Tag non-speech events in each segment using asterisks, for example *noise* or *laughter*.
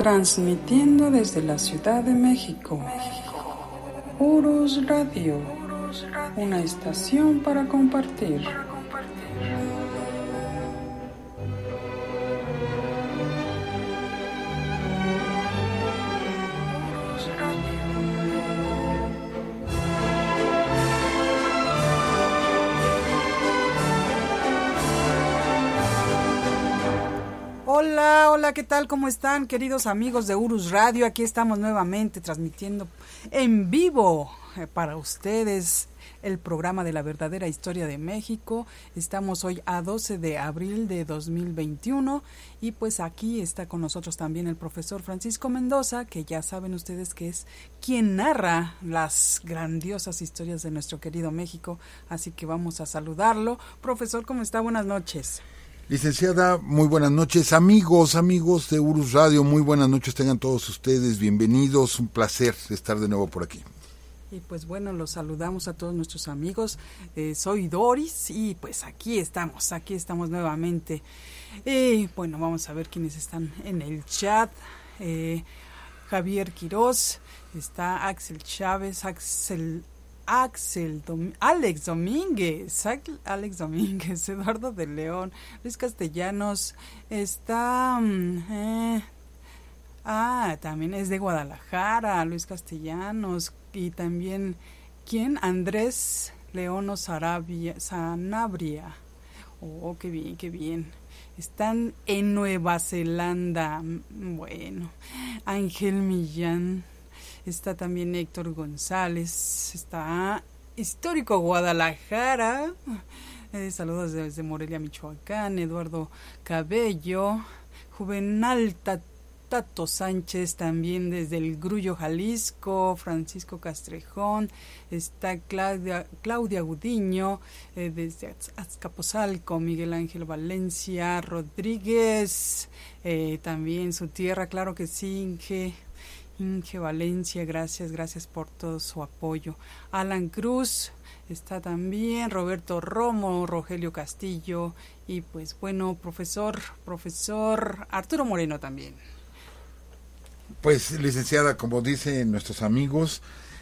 Transmitiendo desde la Ciudad de México. Urus Radio. Una estación para compartir. ¿Qué tal? ¿Cómo están, queridos amigos de Urus Radio? Aquí estamos nuevamente transmitiendo en vivo eh, para ustedes el programa de la verdadera historia de México. Estamos hoy a 12 de abril de 2021 y pues aquí está con nosotros también el profesor Francisco Mendoza, que ya saben ustedes que es quien narra las grandiosas historias de nuestro querido México. Así que vamos a saludarlo. Profesor, ¿cómo está? Buenas noches. Licenciada, muy buenas noches. Amigos, amigos de Urus Radio, muy buenas noches. Tengan todos ustedes bienvenidos. Un placer estar de nuevo por aquí. Y pues bueno, los saludamos a todos nuestros amigos. Eh, soy Doris y pues aquí estamos, aquí estamos nuevamente. Y bueno, vamos a ver quiénes están en el chat. Eh, Javier Quiroz, está Axel Chávez, Axel Axel, Alex Domínguez, Alex Domínguez, *laughs* Eduardo de León, Luis Castellanos, está... Mm, eh, ah, también es de Guadalajara, Luis Castellanos, y también, ¿quién? Andrés Leono Sanabria. Oh, qué bien, qué bien. Están en Nueva Zelanda. Mm, bueno, Ángel Millán está también Héctor González, está Histórico Guadalajara, eh, saludos desde Morelia, Michoacán, Eduardo Cabello, Juvenal Tato Sánchez también desde el Grullo, Jalisco, Francisco Castrejón, está Claudia, Claudia Gudiño eh, desde Azcapotzalco, Miguel Ángel Valencia, Rodríguez, eh, también su tierra, claro que sí, Inge, Inge Valencia, gracias, gracias por todo su apoyo. Alan Cruz está también, Roberto Romo, Rogelio Castillo y pues bueno, profesor, profesor Arturo Moreno también. Pues licenciada, como dicen nuestros amigos,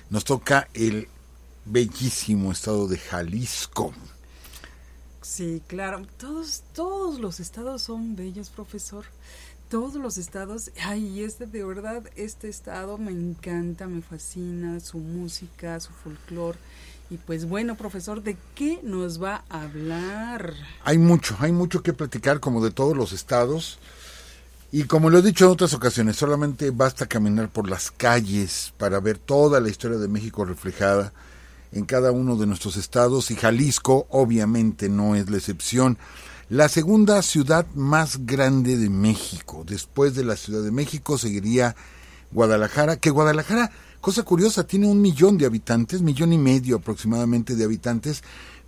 nos toca el bellísimo estado de Jalisco. Sí, claro, todos, todos los estados son bellos, profesor todos los estados, ay, este de verdad, este estado me encanta, me fascina, su música, su folclore. Y pues bueno, profesor, ¿de qué nos va a hablar? Hay mucho, hay mucho que platicar como de todos los estados. Y como lo he dicho en otras ocasiones, solamente basta caminar por las calles para ver toda la historia de México reflejada en cada uno de nuestros estados y Jalisco obviamente no es la excepción la segunda ciudad más grande de México. Después de la Ciudad de México seguiría Guadalajara, que Guadalajara, cosa curiosa, tiene un millón de habitantes, millón y medio aproximadamente de habitantes,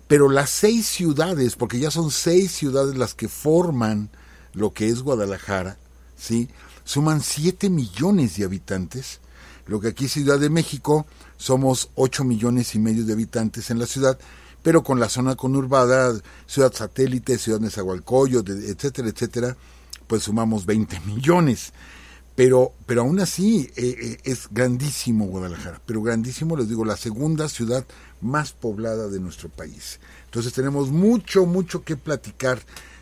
pero las seis ciudades, porque ya son seis ciudades las que forman lo que es Guadalajara, ¿sí? suman siete millones de habitantes, lo que aquí Ciudad de México somos ocho millones y medio de habitantes en la ciudad, pero con la zona conurbada, Ciudad Satélite, Ciudad Nezahualcóyotl, etcétera, etcétera, pues sumamos 20 millones. Pero, pero aún así eh, eh, es grandísimo Guadalajara, pero grandísimo, les digo, la segunda ciudad más poblada de nuestro país. Entonces tenemos mucho, mucho que platicar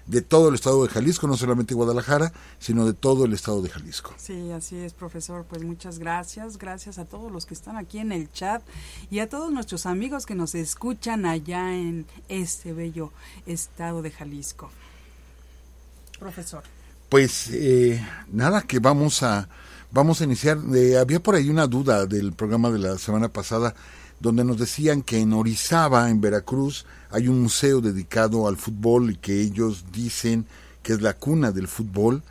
de todo el estado de Jalisco, no solamente Guadalajara, sino de todo el estado de Jalisco. Sí, así es, profesor. Pues muchas gracias. Gracias a todos los que están aquí en el chat y a todos nuestros amigos que nos escuchan allá en este bello estado de Jalisco. Profesor. Pues eh, nada, que vamos a Vamos a iniciar. Eh, había por ahí una duda del programa de la semana pasada donde nos decían que en Orizaba, en Veracruz, hay un museo dedicado al fútbol y que ellos dicen que es la cuna del fútbol.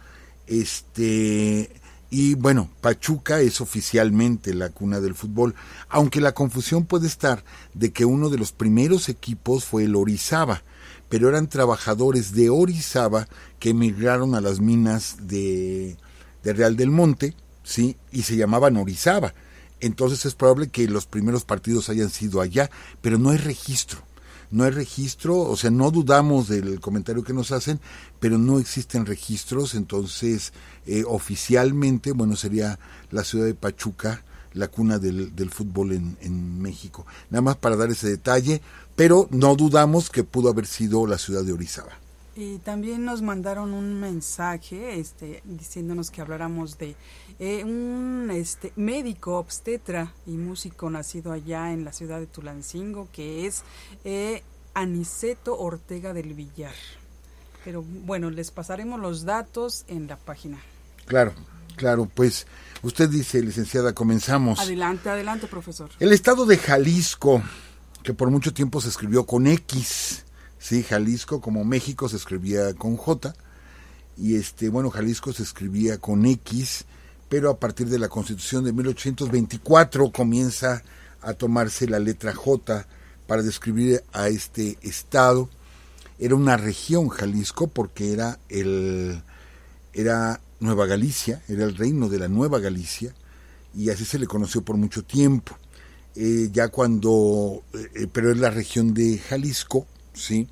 Este, y bueno, Pachuca es oficialmente la cuna del fútbol, aunque la confusión puede estar de que uno de los primeros equipos fue el Orizaba, pero eran trabajadores de Orizaba que emigraron a las minas de, de Real del Monte, ¿sí? Y se llamaban Orizaba. Entonces es probable que los primeros partidos hayan sido allá, pero no hay registro. No hay registro, o sea, no dudamos del comentario que nos hacen, pero no existen registros, entonces eh, oficialmente, bueno, sería la ciudad de Pachuca, la cuna del, fútbol en, en, México. Nada más para dar ese detalle, pero no dudamos que pudo haber sido la ciudad de Orizaba. Y también nos mandaron un mensaje este, diciéndonos que habláramos de eh, un este, médico obstetra y músico nacido allá en la ciudad de Tulancingo, que es eh, Aniceto Ortega del Villar. Pero bueno, les pasaremos los datos en la página. Claro, claro, pues usted dice, licenciada, comenzamos. Adelante, adelante, profesor. El estado de Jalisco, que por mucho tiempo se escribió con X, sí, Jalisco como México se escribía con J, y este, bueno, Jalisco se escribía con X, pero a partir de la Constitución de 1824 comienza a tomarse la letra J para describir a este estado. Era una región Jalisco porque era el era Nueva Galicia, era el reino de la Nueva Galicia y así se le conoció por mucho tiempo. Eh, ya cuando, eh, pero es la región de Jalisco, sí,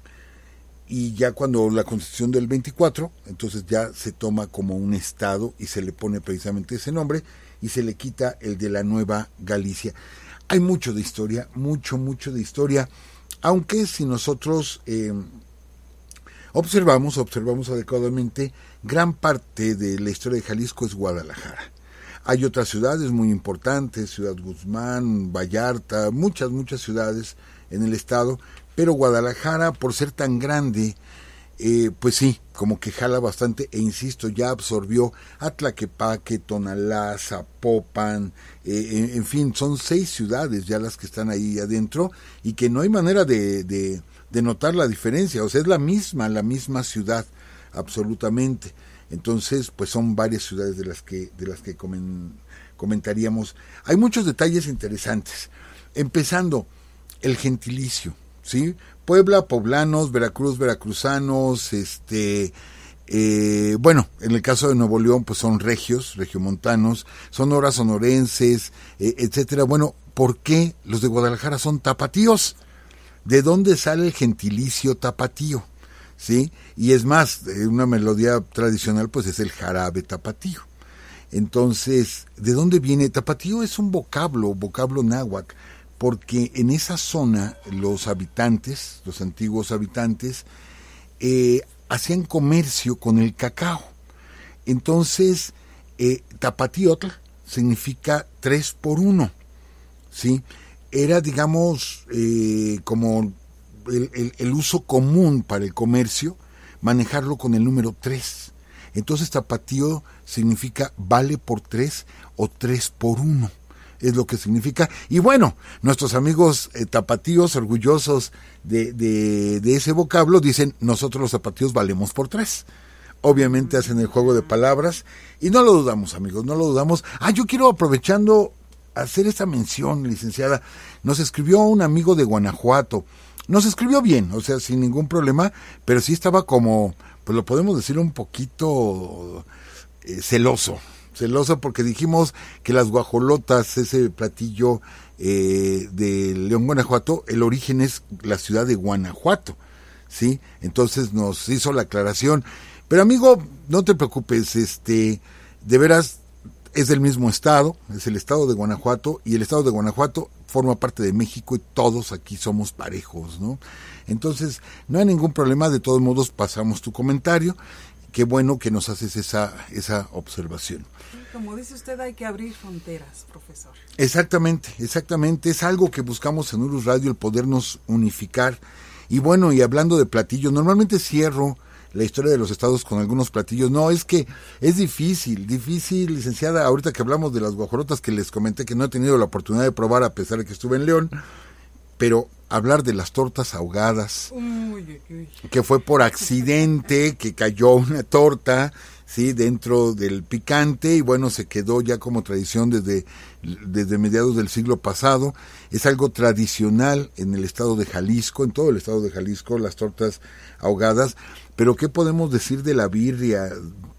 y ya cuando la constitución del 24, entonces ya se toma como un estado y se le pone precisamente ese nombre y se le quita el de la Nueva Galicia. Hay mucho de historia, mucho, mucho de historia, aunque si nosotros eh, observamos, observamos adecuadamente, gran parte de la historia de Jalisco es Guadalajara. Hay otras ciudades muy importantes, Ciudad Guzmán, Vallarta, muchas, muchas ciudades en el estado, pero Guadalajara, por ser tan grande, eh, pues sí, como que jala bastante, e insisto, ya absorbió a Tlaquepaque, Tonalá, Zapopan, eh, en, fin, son seis ciudades ya las que están ahí adentro y que no hay manera de, de, notar la diferencia, o sea, es la misma, la misma ciudad, absolutamente. Entonces, pues son varias ciudades de las que, de las que comentaríamos. Hay muchos detalles interesantes, empezando el gentilicio ¿sí? Puebla, poblanos, Veracruz, veracruzanos, este, eh, bueno, en el caso de Nuevo León, pues son regios, regiomontanos, sonoras, sonorenses, eh, etcétera. Bueno, ¿por qué los de Guadalajara son tapatíos? ¿De dónde sale el gentilicio tapatío? ¿Sí? Y es más, una melodía tradicional, pues es el jarabe tapatío. Entonces, ¿de dónde viene? Tapatío es un vocablo, vocablo náhuatl porque en esa zona los habitantes, los antiguos habitantes, eh, hacían comercio con el cacao. Entonces, eh, tapatiotl significa tres por uno, ¿sí? Era, digamos, eh, como el, el, uso común para el comercio, manejarlo con el número tres. Entonces, tapatío significa vale por tres o tres por uno es lo que significa. Y bueno, nuestros amigos eh, tapatíos, orgullosos de, de, ese vocablo, dicen, nosotros los tapatíos valemos por tres. Obviamente hacen el juego de palabras y no lo dudamos, amigos, no lo dudamos. Ah, yo quiero aprovechando hacer esta mención, licenciada. Nos escribió un amigo de Guanajuato. Nos escribió bien, o sea, sin ningún problema, pero sí estaba como, pues lo podemos decir un poquito eh, celoso, celosa porque dijimos que las guajolotas, ese platillo eh, de León, Guanajuato, el origen es la ciudad de Guanajuato, ¿sí? Entonces nos hizo la aclaración. Pero amigo, no te preocupes, este, de veras es del mismo estado, es el estado de Guanajuato y el estado de Guanajuato forma parte de México y todos aquí somos parejos, ¿no? Entonces, no hay ningún problema, de todos modos pasamos tu comentario qué bueno que nos haces esa, esa observación. Como dice usted, hay que abrir fronteras, profesor. Exactamente, exactamente. Es algo que buscamos en Urus Radio, el podernos unificar. Y bueno, y hablando de platillo, normalmente cierro la historia de los estados con algunos platillos. No, es que es difícil, difícil, licenciada. Ahorita que hablamos de las guajorotas que les comenté que no he tenido la oportunidad de probar a pesar de que estuve en León, pero hablar de las tortas ahogadas, que fue por accidente, que cayó una torta, sí, dentro del picante y bueno, se quedó ya como tradición desde, desde mediados del siglo pasado. Es algo tradicional en el estado de Jalisco, en todo el estado de Jalisco, las tortas ahogadas. Pero ¿qué podemos decir de la birria?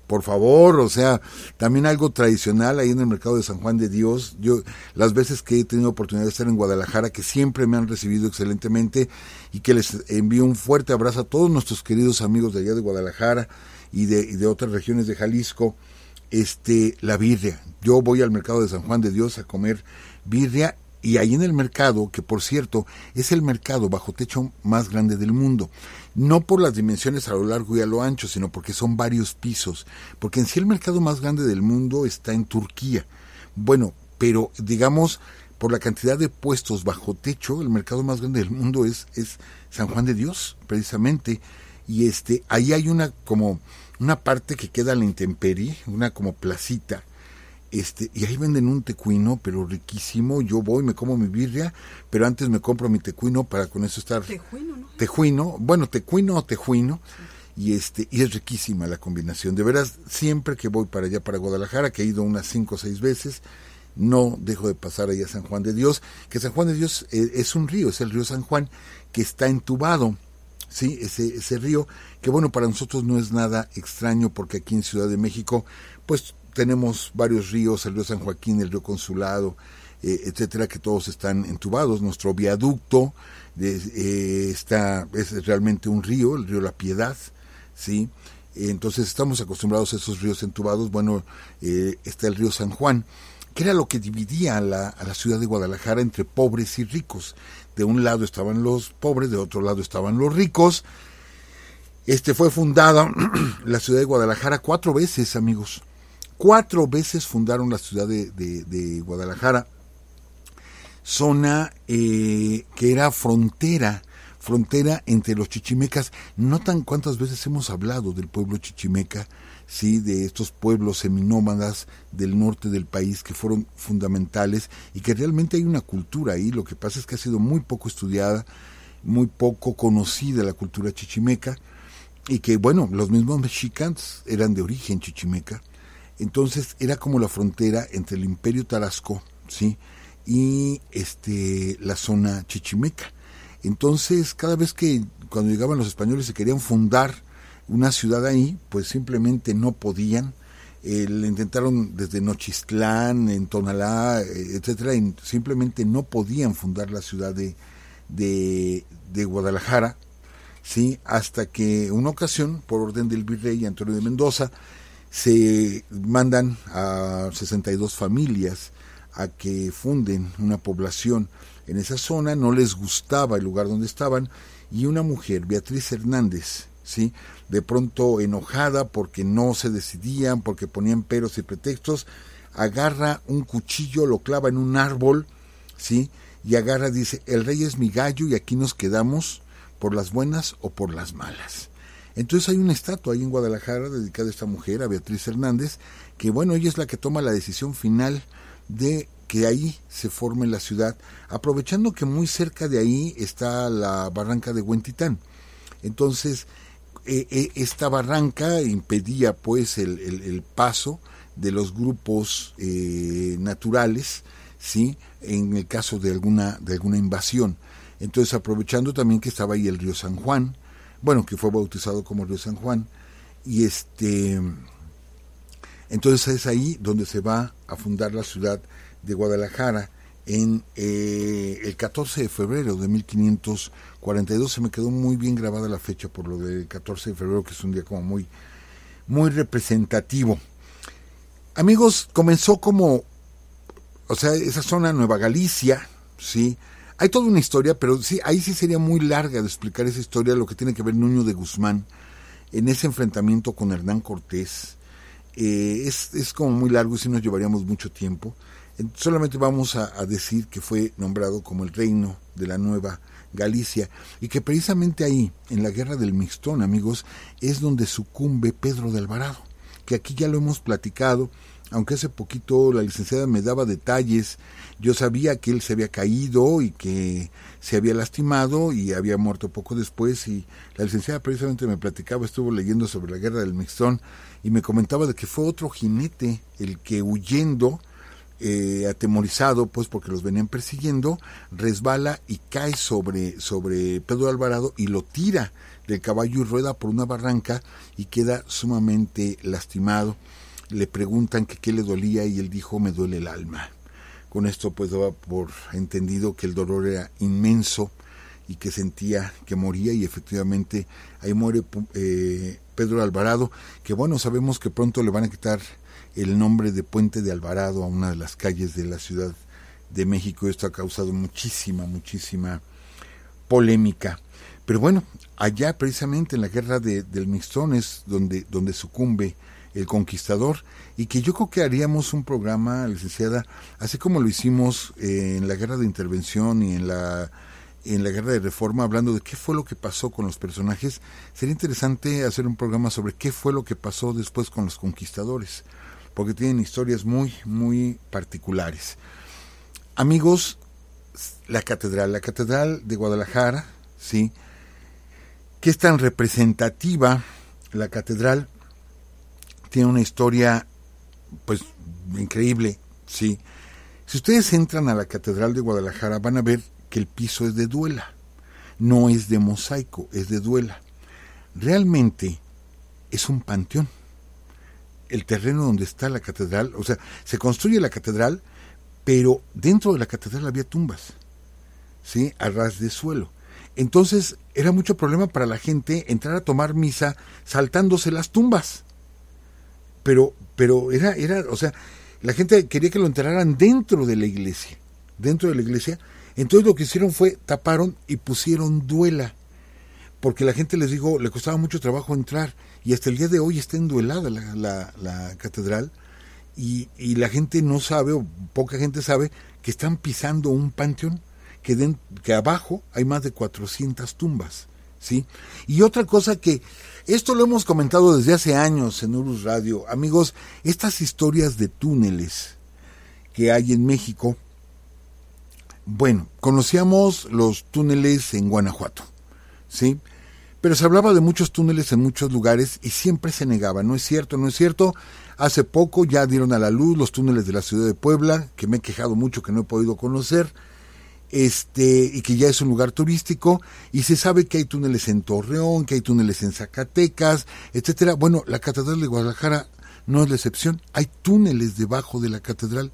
Por favor, o sea, también algo tradicional ahí en el mercado de San Juan de Dios. Yo, las veces que he tenido oportunidad de estar en Guadalajara, que siempre me han recibido excelentemente y que les envío un fuerte abrazo a todos nuestros queridos amigos de allá de Guadalajara y de, otras regiones de Jalisco, este, la birria. Yo voy al mercado de San Juan de Dios a comer birria y ahí en el mercado, que por cierto es el mercado bajo techo más grande del mundo, no por las dimensiones a lo largo y a lo ancho, sino porque son varios pisos, porque en sí el mercado más grande del mundo está en Turquía. Bueno, pero digamos, por la cantidad de puestos bajo techo, el mercado más grande del mundo es, es San Juan de Dios, precisamente, y este, ahí hay una como una parte que queda a la intemperie, una como placita, este, y ahí venden un tecuino, pero riquísimo. Yo voy, me como mi birria, pero antes me compro mi tecuino para con eso estar. Tejuino, ¿no? Tejuino, bueno, tecuino o tejuino. Y este, y es riquísima la combinación. De veras, siempre que voy para allá, para Guadalajara, que he ido unas cinco o seis veces, no dejo de pasar allá a San Juan de Dios, que San Juan de Dios eh, es un río, es el río San Juan, que está entubado. Sí, ese, ese río, que bueno, para nosotros no es nada extraño porque aquí en Ciudad de México, pues tenemos varios ríos, el río San Joaquín, el río Consulado, eh, etcétera, que todos están entubados. Nuestro viaducto eh, está, es realmente un río, el río La Piedad, ¿sí? Entonces estamos acostumbrados a esos ríos entubados. Bueno, eh, está el río San Juan, que era lo que dividía a la, a la ciudad de Guadalajara entre pobres y ricos. De un lado estaban los pobres, de otro lado estaban los ricos. Este fue fundada *clears throat* la ciudad de Guadalajara cuatro veces, amigos. Cuatro veces fundaron la ciudad de, Guadalajara, zona eh, que era frontera, frontera entre los chichimecas. Notan cuántas veces hemos hablado del pueblo chichimeca, sí, de estos pueblos seminómadas del norte del país que fueron fundamentales y que realmente hay una cultura ahí. Lo que pasa es que ha sido muy poco estudiada, muy poco conocida la cultura chichimeca y que, bueno, los mismos mexicanos eran de origen chichimeca entonces era como la frontera entre el Imperio Tarasco, ¿sí? y este la zona chichimeca. Entonces, cada vez que cuando llegaban los españoles se querían fundar una ciudad ahí, pues simplemente no podían. Eh, le intentaron desde Nochistlán, en Tonalá, eh, etcétera, simplemente no podían fundar la ciudad de, de, de Guadalajara, sí, hasta que una ocasión, por orden del virrey Antonio de Mendoza, se mandan a 62 familias a que funden una población en esa zona, no les gustaba el lugar donde estaban y una mujer, Beatriz Hernández, ¿sí? de pronto enojada porque no se decidían, porque ponían peros y pretextos, agarra un cuchillo, lo clava en un árbol, ¿sí? y agarra, dice, el rey es mi gallo y aquí nos quedamos por las buenas o por las malas. Entonces hay una estatua ahí en Guadalajara dedicada a esta mujer, a Beatriz Hernández, que bueno, ella es la que toma la decisión final de que ahí se forme la ciudad, aprovechando que muy cerca de ahí está la barranca de Huentitán. Entonces, eh, esta barranca impedía pues el, paso de los grupos eh, naturales, ¿sí? En el caso de alguna, de alguna invasión. Entonces, aprovechando también que estaba ahí el río San Juan, bueno, que fue bautizado como Río San Juan, y este, entonces es ahí donde se va a fundar la ciudad de Guadalajara en eh, el 14 de febrero de 1542. Se me quedó muy bien grabada la fecha por lo del 14 de febrero, que es un día como muy, muy representativo. Amigos, comenzó como, o sea, esa zona Nueva Galicia, ¿sí? Hay toda una historia, pero sí, ahí sí sería muy larga de explicar esa historia, lo que tiene que ver Nuño de Guzmán en ese enfrentamiento con Hernán Cortés. Eh, es, es como muy largo y sí nos llevaríamos mucho tiempo. Solamente vamos a, decir que fue nombrado como el reino de la Nueva Galicia y que precisamente ahí, en la guerra del Mixtón, amigos, es donde sucumbe Pedro de Alvarado, que aquí ya lo hemos platicado, aunque hace poquito la licenciada me daba detalles, yo sabía que él se había caído y que se había lastimado y había muerto poco después y la licenciada precisamente me platicaba, estuvo leyendo sobre la guerra del Mixtón y me comentaba de que fue otro jinete el que huyendo eh, atemorizado, pues porque los venían persiguiendo, resbala y cae sobre, sobre Pedro Alvarado y lo tira del caballo y rueda por una barranca y queda sumamente lastimado. Le preguntan que qué le dolía y él dijo me duele el alma. Con esto pues daba por entendido que el dolor era inmenso y que sentía que moría y efectivamente ahí muere eh, Pedro Alvarado, que bueno, sabemos que pronto le van a quitar el nombre de Puente de Alvarado a una de las calles de la Ciudad de México. Esto ha causado muchísima, muchísima polémica. Pero bueno, allá precisamente en la guerra de, del Mixtón es donde, donde sucumbe el conquistador y que yo creo que haríamos un programa, licenciada, así como lo hicimos eh, en la guerra de intervención y en la en la guerra de reforma hablando de qué fue lo que pasó con los personajes, sería interesante hacer un programa sobre qué fue lo que pasó después con los conquistadores porque tienen historias muy, muy particulares. Amigos, la catedral, la catedral de Guadalajara, ¿sí? Que es tan representativa, la catedral tiene una historia, pues, increíble, ¿sí? Si ustedes entran a la catedral de Guadalajara van a ver que el piso es de duela, no es de mosaico, es de duela. Realmente es un panteón el terreno donde está la catedral, o sea, se construye la catedral, pero dentro de la catedral había tumbas, ¿sí? A ras de suelo. Entonces era mucho problema para la gente entrar a tomar misa saltándose las tumbas. Pero, pero era, era, o sea, la gente quería que lo enterraran dentro de la iglesia, dentro de la iglesia. Entonces lo que hicieron fue taparon y pusieron duela, porque la gente les dijo, le costaba mucho trabajo entrar y hasta el día de hoy está enduelada la, la, catedral y, la gente no sabe o poca gente sabe que están pisando un panteón que, que abajo hay más de 400 tumbas. ¿sí? Y otra cosa que esto lo hemos comentado desde hace años en Urus Radio, amigos, estas historias de túneles que hay en México, bueno, conocíamos los túneles en Guanajuato, ¿sí? pero se hablaba de muchos túneles en muchos lugares y siempre se negaba. No es cierto, no es cierto. Hace poco ya dieron a la luz los túneles de la ciudad de Puebla, que me he quejado mucho que no he podido conocer, este, y que ya es un lugar turístico, y se sabe que hay túneles en Torreón, que hay túneles en Zacatecas, etcétera. Bueno, la Catedral de Guadalajara no es la excepción. Hay túneles debajo de la catedral.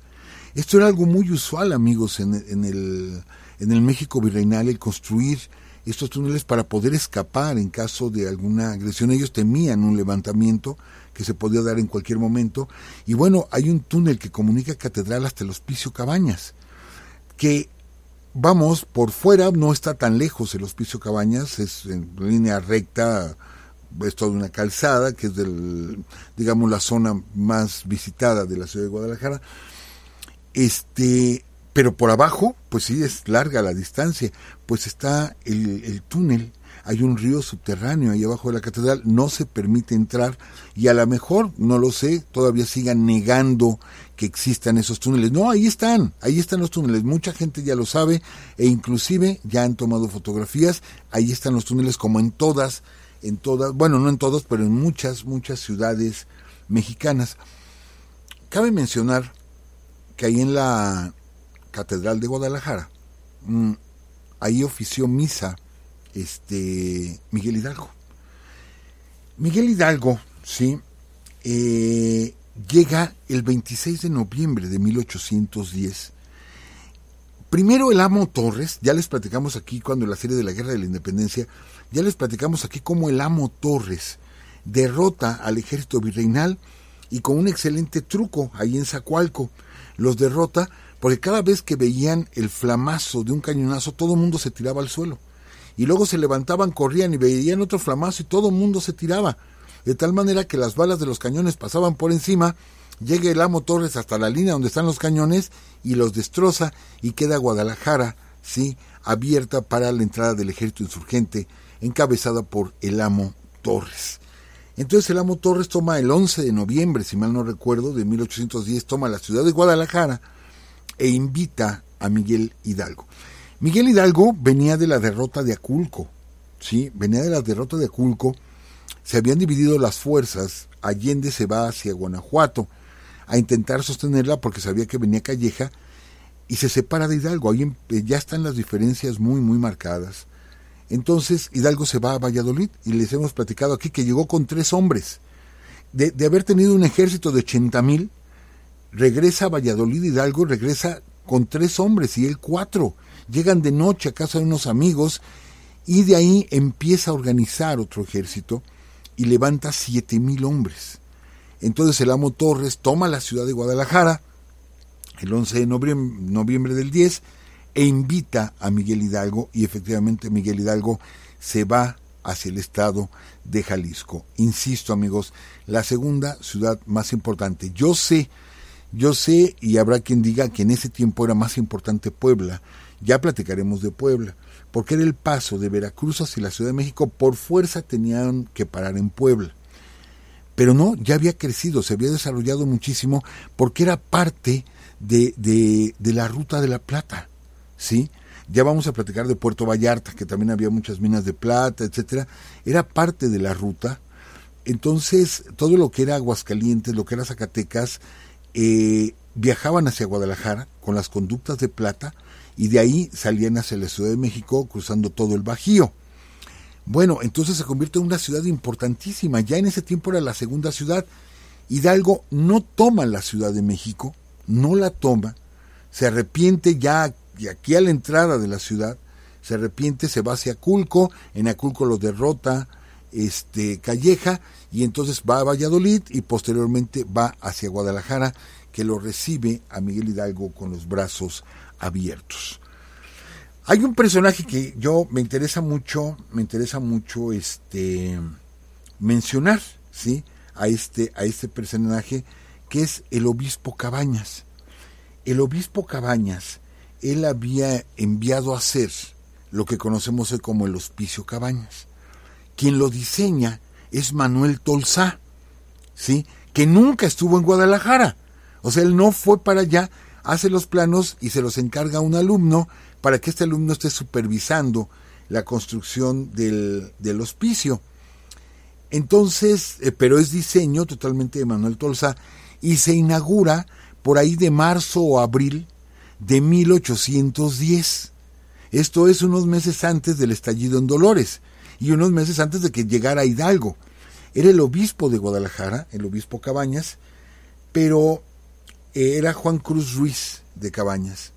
Esto era algo muy usual, amigos, en, en el, en el México virreinal, el construir estos túneles para poder escapar en caso de alguna agresión. Ellos temían un levantamiento que se podía dar en cualquier momento. Y bueno, hay un túnel que comunica Catedral hasta el Hospicio Cabañas, que vamos, por fuera no está tan lejos el Hospicio Cabañas, es en línea recta, es toda una calzada, que es del, digamos, la zona más visitada de la ciudad de Guadalajara. Este, pero por abajo, pues sí, es larga la distancia, pues está el, túnel, hay un río subterráneo ahí abajo de la catedral, no se permite entrar y a lo mejor, no lo sé, todavía sigan negando que existan esos túneles. No, ahí están, ahí están los túneles, mucha gente ya lo sabe e inclusive ya han tomado fotografías, ahí están los túneles como en todas, en todas, bueno, no en todas, pero en muchas, muchas ciudades mexicanas. Cabe mencionar que ahí en la Catedral de Guadalajara, mm, ahí ofició misa este Miguel Hidalgo. Miguel Hidalgo, sí, eh, llega el 26 de noviembre de 1810. Primero el amo Torres, ya les platicamos aquí cuando la serie de la Guerra de la Independencia, ya les platicamos aquí cómo el amo Torres derrota al ejército virreinal y con un excelente truco ahí en Zacualco los derrota porque cada vez que veían el flamazo de un cañonazo, todo el mundo se tiraba al suelo. Y luego se levantaban, corrían y veían otro flamazo y todo el mundo se tiraba. De tal manera que las balas de los cañones pasaban por encima Llega el amo Torres hasta la línea donde están los cañones y los destroza y queda Guadalajara, ¿sí? abierta para la entrada del ejército insurgente encabezada por el amo Torres. Entonces el amo Torres toma el 11 de noviembre, si mal no recuerdo, de 1810, toma la ciudad de Guadalajara e invita a Miguel Hidalgo. Miguel Hidalgo venía de la derrota de Aculco, ¿sí? Venía de la derrota de Aculco, se habían dividido las fuerzas, Allende se va hacia Guanajuato a intentar sostenerla porque sabía que venía Calleja y se separa de Hidalgo, ahí em, ya están las diferencias muy, muy marcadas. Entonces Hidalgo se va a Valladolid y les hemos platicado aquí que llegó con tres hombres. De, de haber tenido un ejército de 80 mil, regresa a Valladolid Hidalgo, regresa con tres hombres y él cuatro. Llegan de noche a casa de unos amigos y de ahí empieza a organizar otro ejército y levanta siete mil hombres. Entonces el amo Torres toma la ciudad de Guadalajara el 11 de noviembre, del 10 e invita a Miguel Hidalgo y efectivamente Miguel Hidalgo se va hacia el estado de Jalisco. Insisto amigos, la segunda ciudad más importante. Yo sé, yo sé y habrá quien diga que en ese tiempo era más importante Puebla. Ya platicaremos de Puebla, porque era el paso de Veracruz hacia la Ciudad de México. Por fuerza tenían que parar en Puebla. Pero no, ya había crecido, se había desarrollado muchísimo porque era parte de, de, la ruta de la plata. ¿sí? Ya vamos a platicar de Puerto Vallarta, que también había muchas minas de plata, etcétera. Era parte de la ruta. Entonces, todo lo que era Aguascalientes, lo que era Zacatecas, eh, viajaban hacia Guadalajara con las conductas de plata y de ahí salían hacia la Ciudad de México cruzando todo el Bajío. Bueno, entonces se convierte en una ciudad importantísima. Ya en ese tiempo era la segunda ciudad. Hidalgo no toma la Ciudad de México, no la toma, se arrepiente ya aquí a la entrada de la ciudad, se arrepiente, se va hacia Aculco, en Aculco lo derrota este Calleja y entonces va a Valladolid y posteriormente va hacia Guadalajara que lo recibe a Miguel Hidalgo con los brazos. Hay un personaje que yo me interesa mucho, me interesa mucho este mencionar, ¿sí? A este a este personaje que es el obispo Cabañas. El obispo Cabañas él había enviado a hacer lo que conocemos hoy como el Hospicio Cabañas. Quien lo diseña es Manuel Tolsá, ¿sí? que nunca estuvo en Guadalajara. O sea, él no fue para allá, hace los planos y se los encarga a un alumno para que este alumno esté supervisando la construcción del, del hospicio. Entonces, eh, pero es diseño totalmente de Manuel Tolsá y se inaugura por ahí de marzo o abril de 1810. Esto es unos meses antes del estallido en Dolores y unos meses antes de que llegara Hidalgo. Era el obispo de Guadalajara, el obispo Cabañas, pero era Juan Cruz Ruiz de Cabañas.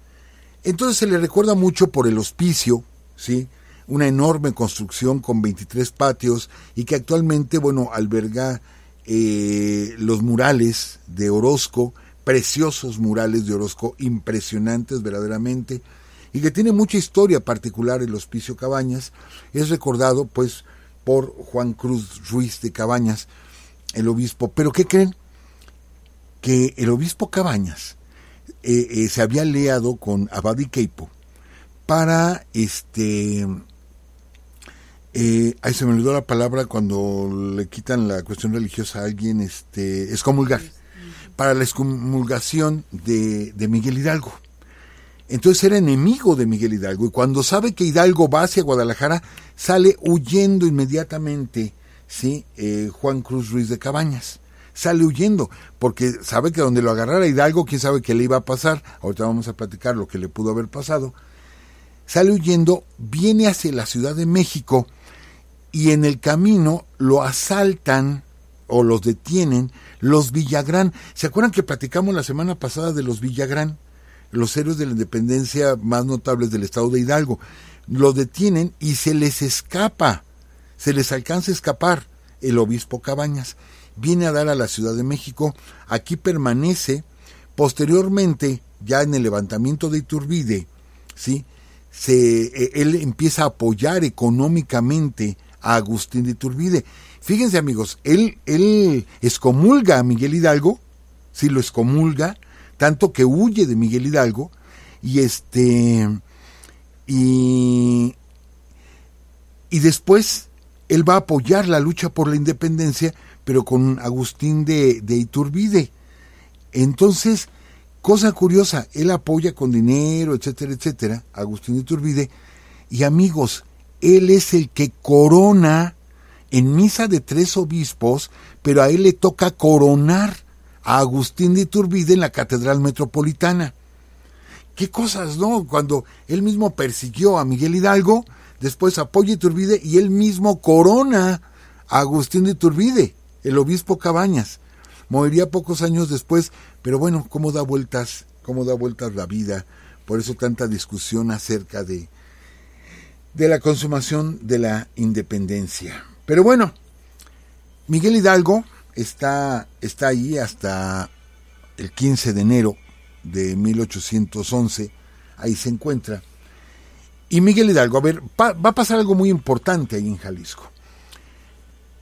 Entonces se le recuerda mucho por el hospicio, ¿sí? Una enorme construcción con 23 patios y que actualmente, bueno, alberga eh, los murales de Orozco, preciosos murales de Orozco, impresionantes verdaderamente, y que tiene mucha historia particular el Hospicio Cabañas, es recordado pues por Juan Cruz Ruiz de Cabañas, el obispo. Pero ¿qué creen? Que el obispo Cabañas eh, eh, se había aliado con Abad y Keipo para este eh, ahí se me olvidó la palabra cuando le quitan la cuestión religiosa a alguien, este, excomulgar para la excomulgación de, de Miguel Hidalgo. Entonces era enemigo de Miguel Hidalgo y cuando sabe que Hidalgo va hacia Guadalajara, sale huyendo inmediatamente, ¿sí? Eh, Juan Cruz Ruiz de Cabañas. Sale huyendo porque sabe que donde lo agarrara Hidalgo, quién sabe qué le iba a pasar. Ahorita vamos a platicar lo que le pudo haber pasado. Sale huyendo, viene hacia la Ciudad de México y en el camino lo asaltan o los detienen los Villagrán. ¿Se acuerdan que platicamos la semana pasada de los Villagrán? Los héroes de la independencia más notables del estado de Hidalgo. Los detienen y se les escapa, se les alcanza a escapar el obispo Cabañas. Viene a dar a la Ciudad de México, aquí permanece, posteriormente, ya en el levantamiento de Iturbide, ¿sí? Se, eh, él empieza a apoyar económicamente a Agustín de Iturbide Fíjense amigos, él, él excomulga a Miguel Hidalgo, sí lo excomulga, tanto que huye de Miguel Hidalgo y este y y después él va a apoyar la lucha por la independencia, pero con Agustín de, de Iturbide. Entonces, cosa curiosa, él apoya con dinero, etcétera, etcétera, Agustín de Iturbide, y amigos, él es el que corona en misa de tres obispos, pero a él le toca coronar a Agustín de Iturbide en la Catedral Metropolitana. Qué cosas, ¿no? Cuando él mismo persiguió a Miguel Hidalgo, después apoya Iturbide y él mismo corona a Agustín de Iturbide, el obispo Cabañas. Moriría pocos años después, pero bueno, cómo da vueltas, cómo da vueltas la vida. Por eso tanta discusión acerca de, de la consumación de la independencia. Pero bueno, Miguel Hidalgo está, está ahí hasta el 15 de enero de 1811, ahí se encuentra. Y Miguel Hidalgo, a ver, va a pasar algo muy importante ahí en Jalisco.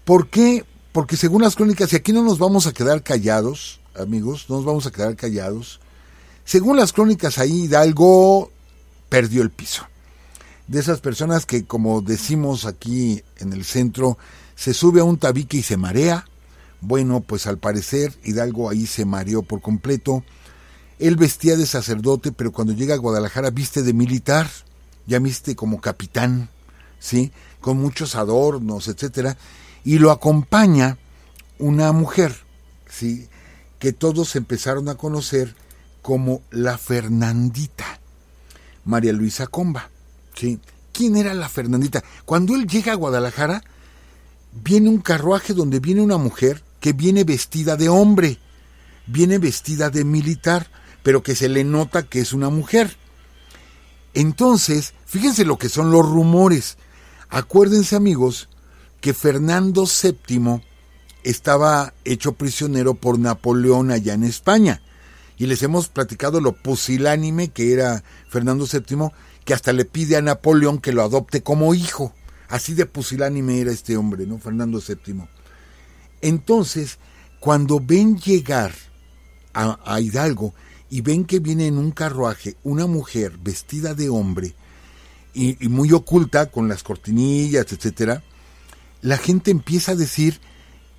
¿Por qué? Porque según las crónicas, y aquí no nos vamos a quedar callados, amigos, no nos vamos a quedar callados, según las crónicas ahí Hidalgo perdió el piso. De esas personas que, como decimos aquí en el centro, se sube a un tabique y se marea. Bueno, pues al parecer Hidalgo ahí se mareó por completo. Él vestía de sacerdote, pero cuando llega a Guadalajara viste de militar ya viste como capitán, ¿sí? Con muchos adornos, etcétera, y lo acompaña una mujer, ¿sí? Que todos empezaron a conocer como la Fernandita, María Luisa Comba, ¿sí? ¿Quién era la Fernandita? Cuando él llega a Guadalajara, viene un carruaje donde viene una mujer que viene vestida de hombre, viene vestida de militar, pero que se le nota que es una mujer. Entonces, fíjense lo que son los rumores. Acuérdense amigos que Fernando VII estaba hecho prisionero por Napoleón allá en España. Y les hemos platicado lo pusilánime que era Fernando VII, que hasta le pide a Napoleón que lo adopte como hijo. Así de pusilánime era este hombre, ¿no? Fernando VII. Entonces, cuando ven llegar a, a Hidalgo, y ven que viene en un carruaje una mujer vestida de hombre y, muy oculta con las cortinillas, etcétera, la gente empieza a decir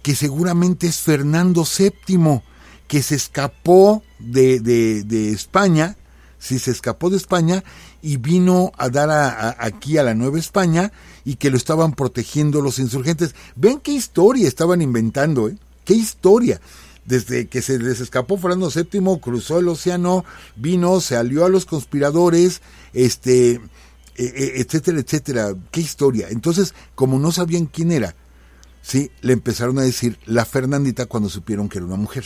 que seguramente es Fernando VII, que se escapó de, de, España, si se escapó de España y vino a dar aquí a la Nueva España y que lo estaban protegiendo los insurgentes. Ven qué historia estaban inventando, ¿eh? ¿Qué historia? desde que se les escapó Fernando VII, cruzó el océano, vino, se alió a los conspiradores, este, etcétera, etcétera. Qué historia. Entonces, como no sabían quién era, sí, le empezaron a decir la Fernandita cuando supieron que era una mujer.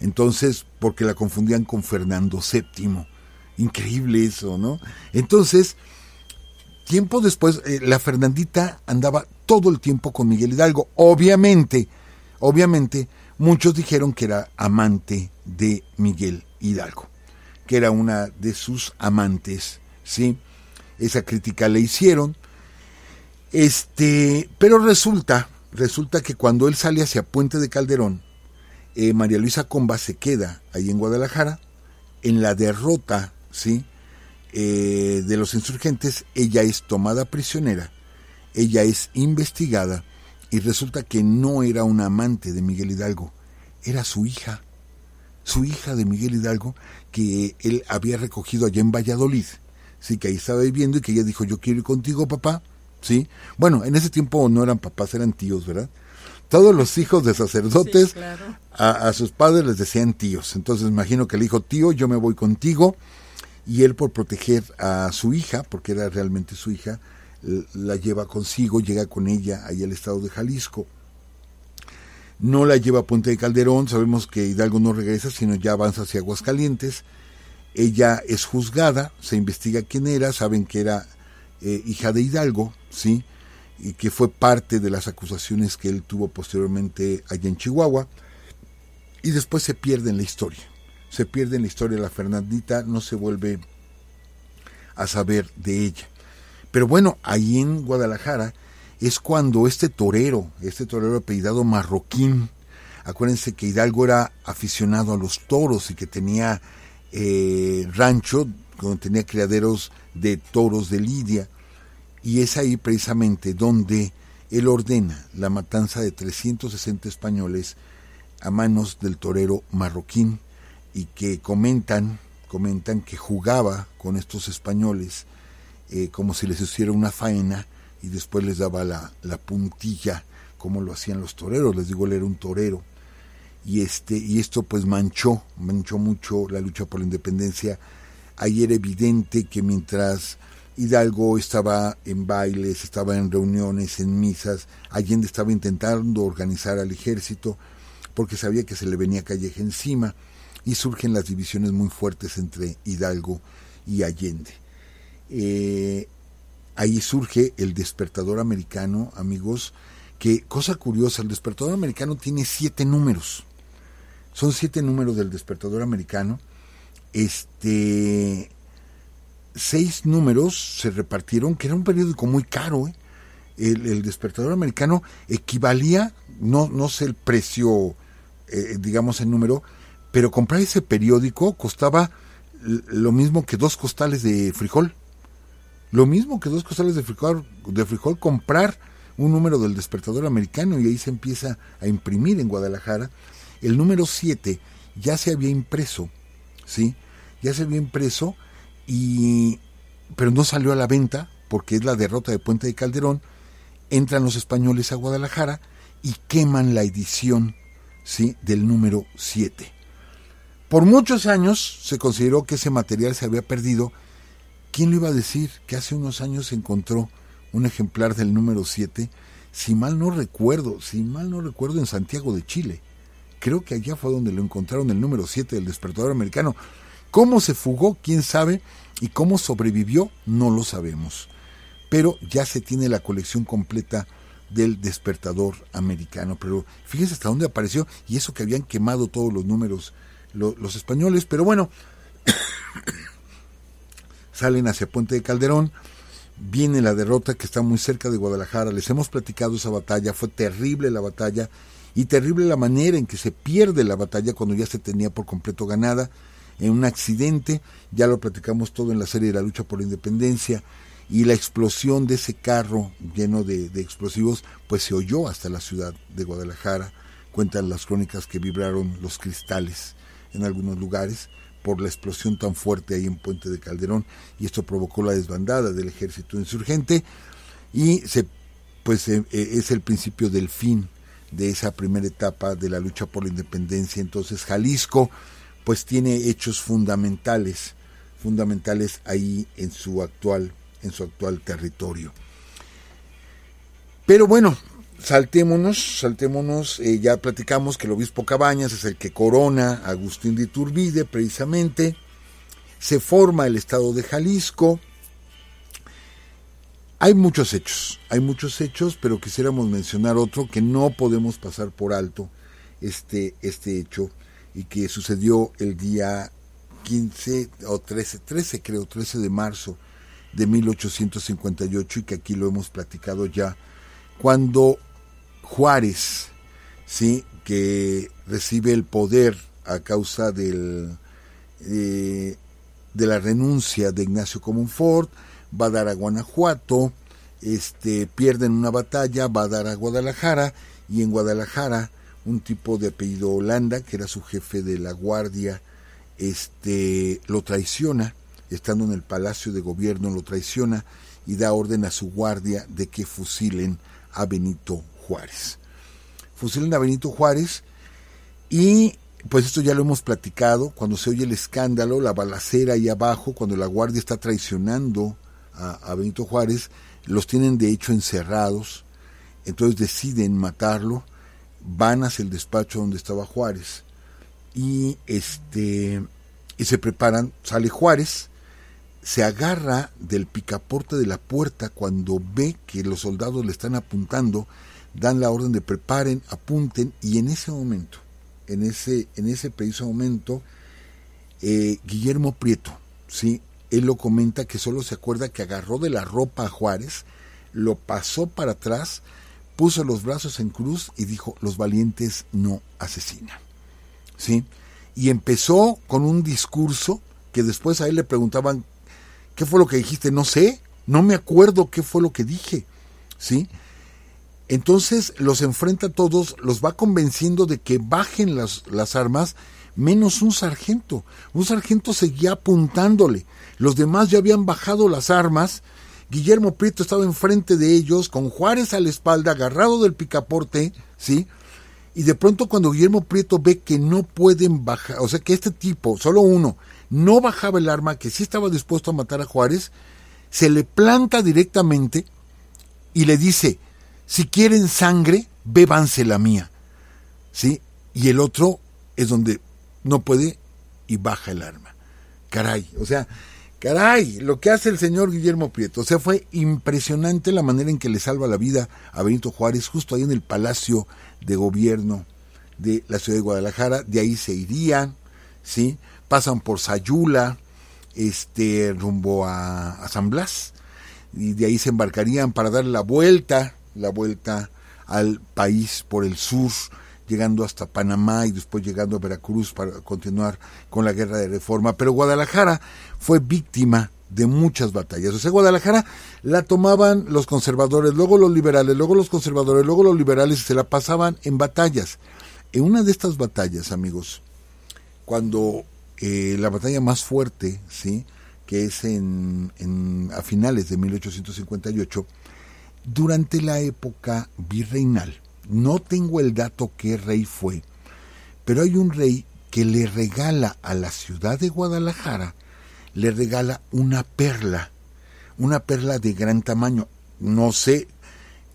Entonces, porque la confundían con Fernando VII. Increíble eso, ¿no? Entonces, tiempo después, eh, la Fernandita andaba todo el tiempo con Miguel Hidalgo. Obviamente, obviamente, Muchos dijeron que era amante de Miguel Hidalgo, que era una de sus amantes, ¿sí? Esa crítica le hicieron. Este, pero resulta, resulta que cuando él sale hacia Puente de Calderón, eh, María Luisa Comba se queda ahí en Guadalajara, en la derrota, ¿sí? Eh, de los insurgentes, ella es tomada prisionera, ella es investigada y resulta que no era una amante de Miguel Hidalgo, era su hija, su hija de Miguel Hidalgo, que él había recogido allá en Valladolid, sí, que ahí estaba viviendo y que ella dijo, yo quiero ir contigo, papá, sí. Bueno, en ese tiempo no eran papás, eran tíos, ¿verdad? Todos los hijos de sacerdotes a, a, sus padres les decían tíos. Entonces imagino que le dijo, tío, yo me voy contigo. Y él por proteger a su hija, porque era realmente su hija, la lleva consigo, llega con ella ahí al estado de Jalisco. No la lleva a Puente de Calderón, sabemos que Hidalgo no regresa, sino ya avanza hacia Aguascalientes. Ella es juzgada, se investiga quién era, saben que era eh, hija de Hidalgo, ¿sí? Y que fue parte de las acusaciones que él tuvo posteriormente allá en Chihuahua. Y después se pierde en la historia. Se pierde en la historia la Fernandita, no se vuelve a saber de ella. Pero bueno, ahí en Guadalajara es cuando este torero, este torero apellidado Marroquín, Acuérdense que Hidalgo era aficionado a los toros y que tenía eh, rancho, donde tenía criaderos de toros de Lidia. Y es ahí precisamente donde él ordena la matanza de 360 españoles a manos del torero marroquín y que comentan, comentan que jugaba con estos españoles eh, como si les hiciera una faena y después les daba la, la puntilla como lo hacían los toreros, les digo, él era un torero y este y esto pues manchó manchó mucho la lucha por la independencia ahí era evidente que mientras Hidalgo estaba en bailes, estaba en reuniones, en misas, Allende estaba intentando organizar al ejército porque sabía que se le venía Calleja encima y surgen las divisiones muy fuertes entre Hidalgo y Allende. Eh, ahí surge el despertador americano, amigos, que cosa curiosa, el despertador americano tiene siete números. Son siete números del despertador americano. Este, seis números se repartieron, que era un periódico muy caro. ¿eh? El, despertador americano equivalía, no, no sé el precio, eh, digamos el número, pero comprar ese periódico costaba lo mismo que dos costales de frijol. Lo mismo que dos costales de frijol, de frijol comprar un número del despertador americano y ahí se empieza a imprimir en Guadalajara el número 7 ya se había impreso, ¿sí? Ya se había impreso y pero no salió a la venta porque es la derrota de Puente de Calderón. Entran los españoles a Guadalajara y queman la edición, ¿sí? del número 7. Por muchos años se consideró que ese material se había perdido. ¿Quién le iba a decir que hace unos años se encontró un ejemplar del número 7? Si mal no recuerdo, si mal no recuerdo en Santiago de Chile. Creo que allá fue donde lo encontraron el número 7 del despertador americano. ¿Cómo se fugó? ¿Quién sabe? ¿Y cómo sobrevivió? No lo sabemos. Pero ya se tiene la colección completa del despertador americano. Pero fíjense hasta dónde apareció y eso que habían quemado todos los números los españoles. Pero bueno, *coughs* salen hacia Puente de Calderón. Viene la derrota que está muy cerca de Guadalajara. Les hemos platicado esa batalla. Fue terrible la batalla y terrible la manera en que se pierde la batalla cuando ya se tenía por completo ganada. En un accidente, ya lo platicamos todo en la serie de la lucha por la independencia, y la explosión de ese carro lleno de, explosivos, pues se oyó hasta la ciudad de Guadalajara, cuentan las crónicas que vibraron los cristales en algunos lugares por la explosión tan fuerte ahí en Puente de Calderón, y esto provocó la desbandada del ejército insurgente, y se, pues eh, eh, es el principio del fin de esa primera etapa de la lucha por la independencia. Entonces Jalisco pues tiene hechos fundamentales, fundamentales ahí en su actual, en su actual territorio. Pero bueno, saltémonos, saltémonos, eh, ya platicamos que el obispo Cabañas es el que corona a Agustín de Iturbide precisamente, se forma el estado de Jalisco, hay muchos hechos, hay muchos hechos, pero quisiéramos mencionar otro que no podemos pasar por alto, este, este hecho, y que sucedió el día 15 o 13, 13 creo, 13 de marzo de 1858 y que aquí lo hemos platicado ya, cuando Juárez, sí, que recibe el poder a causa del, eh, de la renuncia de Ignacio Comonfort, va a dar a Guanajuato, este, pierden una batalla, va a dar a Guadalajara. Y en Guadalajara un tipo de apellido Holanda, que era su jefe de la guardia, este, lo traiciona, estando en el palacio de gobierno, lo traiciona y da orden a su guardia de que fusilen a Benito Juárez. Fusilen a Benito Juárez y pues esto ya lo hemos platicado, cuando se oye el escándalo, la balacera ahí abajo, cuando la guardia está traicionando a, Benito Juárez, los tienen de hecho encerrados, entonces deciden matarlo, van hacia el despacho donde estaba Juárez y este y se preparan, sale Juárez, se agarra del picaporte de la puerta cuando ve que los soldados le están apuntando, dan la orden de preparen, apunten y en ese momento, en ese en ese preciso momento eh, Guillermo Prieto, sí, él lo comenta que solo se acuerda que agarró de la ropa a Juárez, lo pasó para atrás, puso los brazos en cruz y dijo, los valientes no asesinan. ¿Sí? Y empezó con un discurso que después a él le preguntaban, ¿qué fue lo que dijiste? No sé, no me acuerdo qué fue lo que dije. ¿Sí? Entonces los enfrenta a todos, los va convenciendo de que bajen las, las armas, menos un sargento. Un sargento seguía apuntándole. Los demás ya habían bajado las armas. Guillermo Prieto estaba enfrente de ellos, con Juárez a la espalda, agarrado del picaporte, ¿sí? Y de pronto cuando Guillermo Prieto ve que no pueden bajar, o sea que este tipo, solo uno, no bajaba el arma, que sí estaba dispuesto a matar a Juárez, se le planta directamente y le dice, si quieren sangre, bébanse la mía. ¿Sí? Y el otro es donde no puede y baja el arma. Caray, o sea, caray, lo que hace el señor Guillermo Prieto. O sea, fue impresionante la manera en que le salva la vida a Benito Juárez justo ahí en el Palacio de Gobierno de la ciudad de Guadalajara. De ahí se irían, ¿sí? Pasan por Sayula, este, rumbo a, a San Blas. Y de ahí se embarcarían para dar la vuelta la vuelta al país por el sur, llegando hasta Panamá y después llegando a Veracruz para continuar con la guerra de reforma. Pero Guadalajara fue víctima de muchas batallas. O sea, Guadalajara la tomaban los conservadores, luego los liberales, luego los conservadores, luego los liberales y se la pasaban en batallas. En una de estas batallas, amigos, cuando eh, la batalla más fuerte, ¿sí? que es en, en, a finales de 1858, durante la época virreinal. No tengo el dato qué rey fue, pero hay un rey que le regala a la ciudad de Guadalajara, le regala una perla, una perla de gran tamaño. No sé,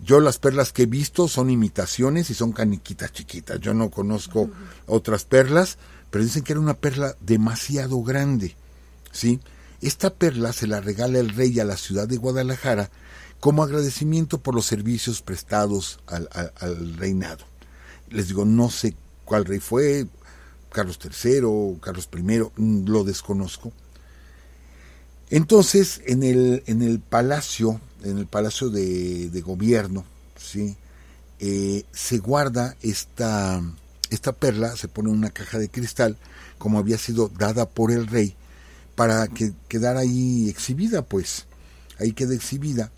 yo las perlas que he visto son imitaciones y son caniquitas chiquitas. Yo no conozco otras perlas, pero dicen que era una perla demasiado grande. ¿Sí? Esta perla se la regala el rey a la ciudad de Guadalajara como agradecimiento por los servicios prestados al, reinado. Les digo, no sé cuál rey fue, Carlos III, Carlos I, lo desconozco. Entonces, en el, en el palacio, en el palacio de, gobierno, ¿sí? Eh, se guarda esta, esta perla, se pone en una caja de cristal, como había sido dada por el rey, para que quedara ahí exhibida, pues, ahí queda exhibida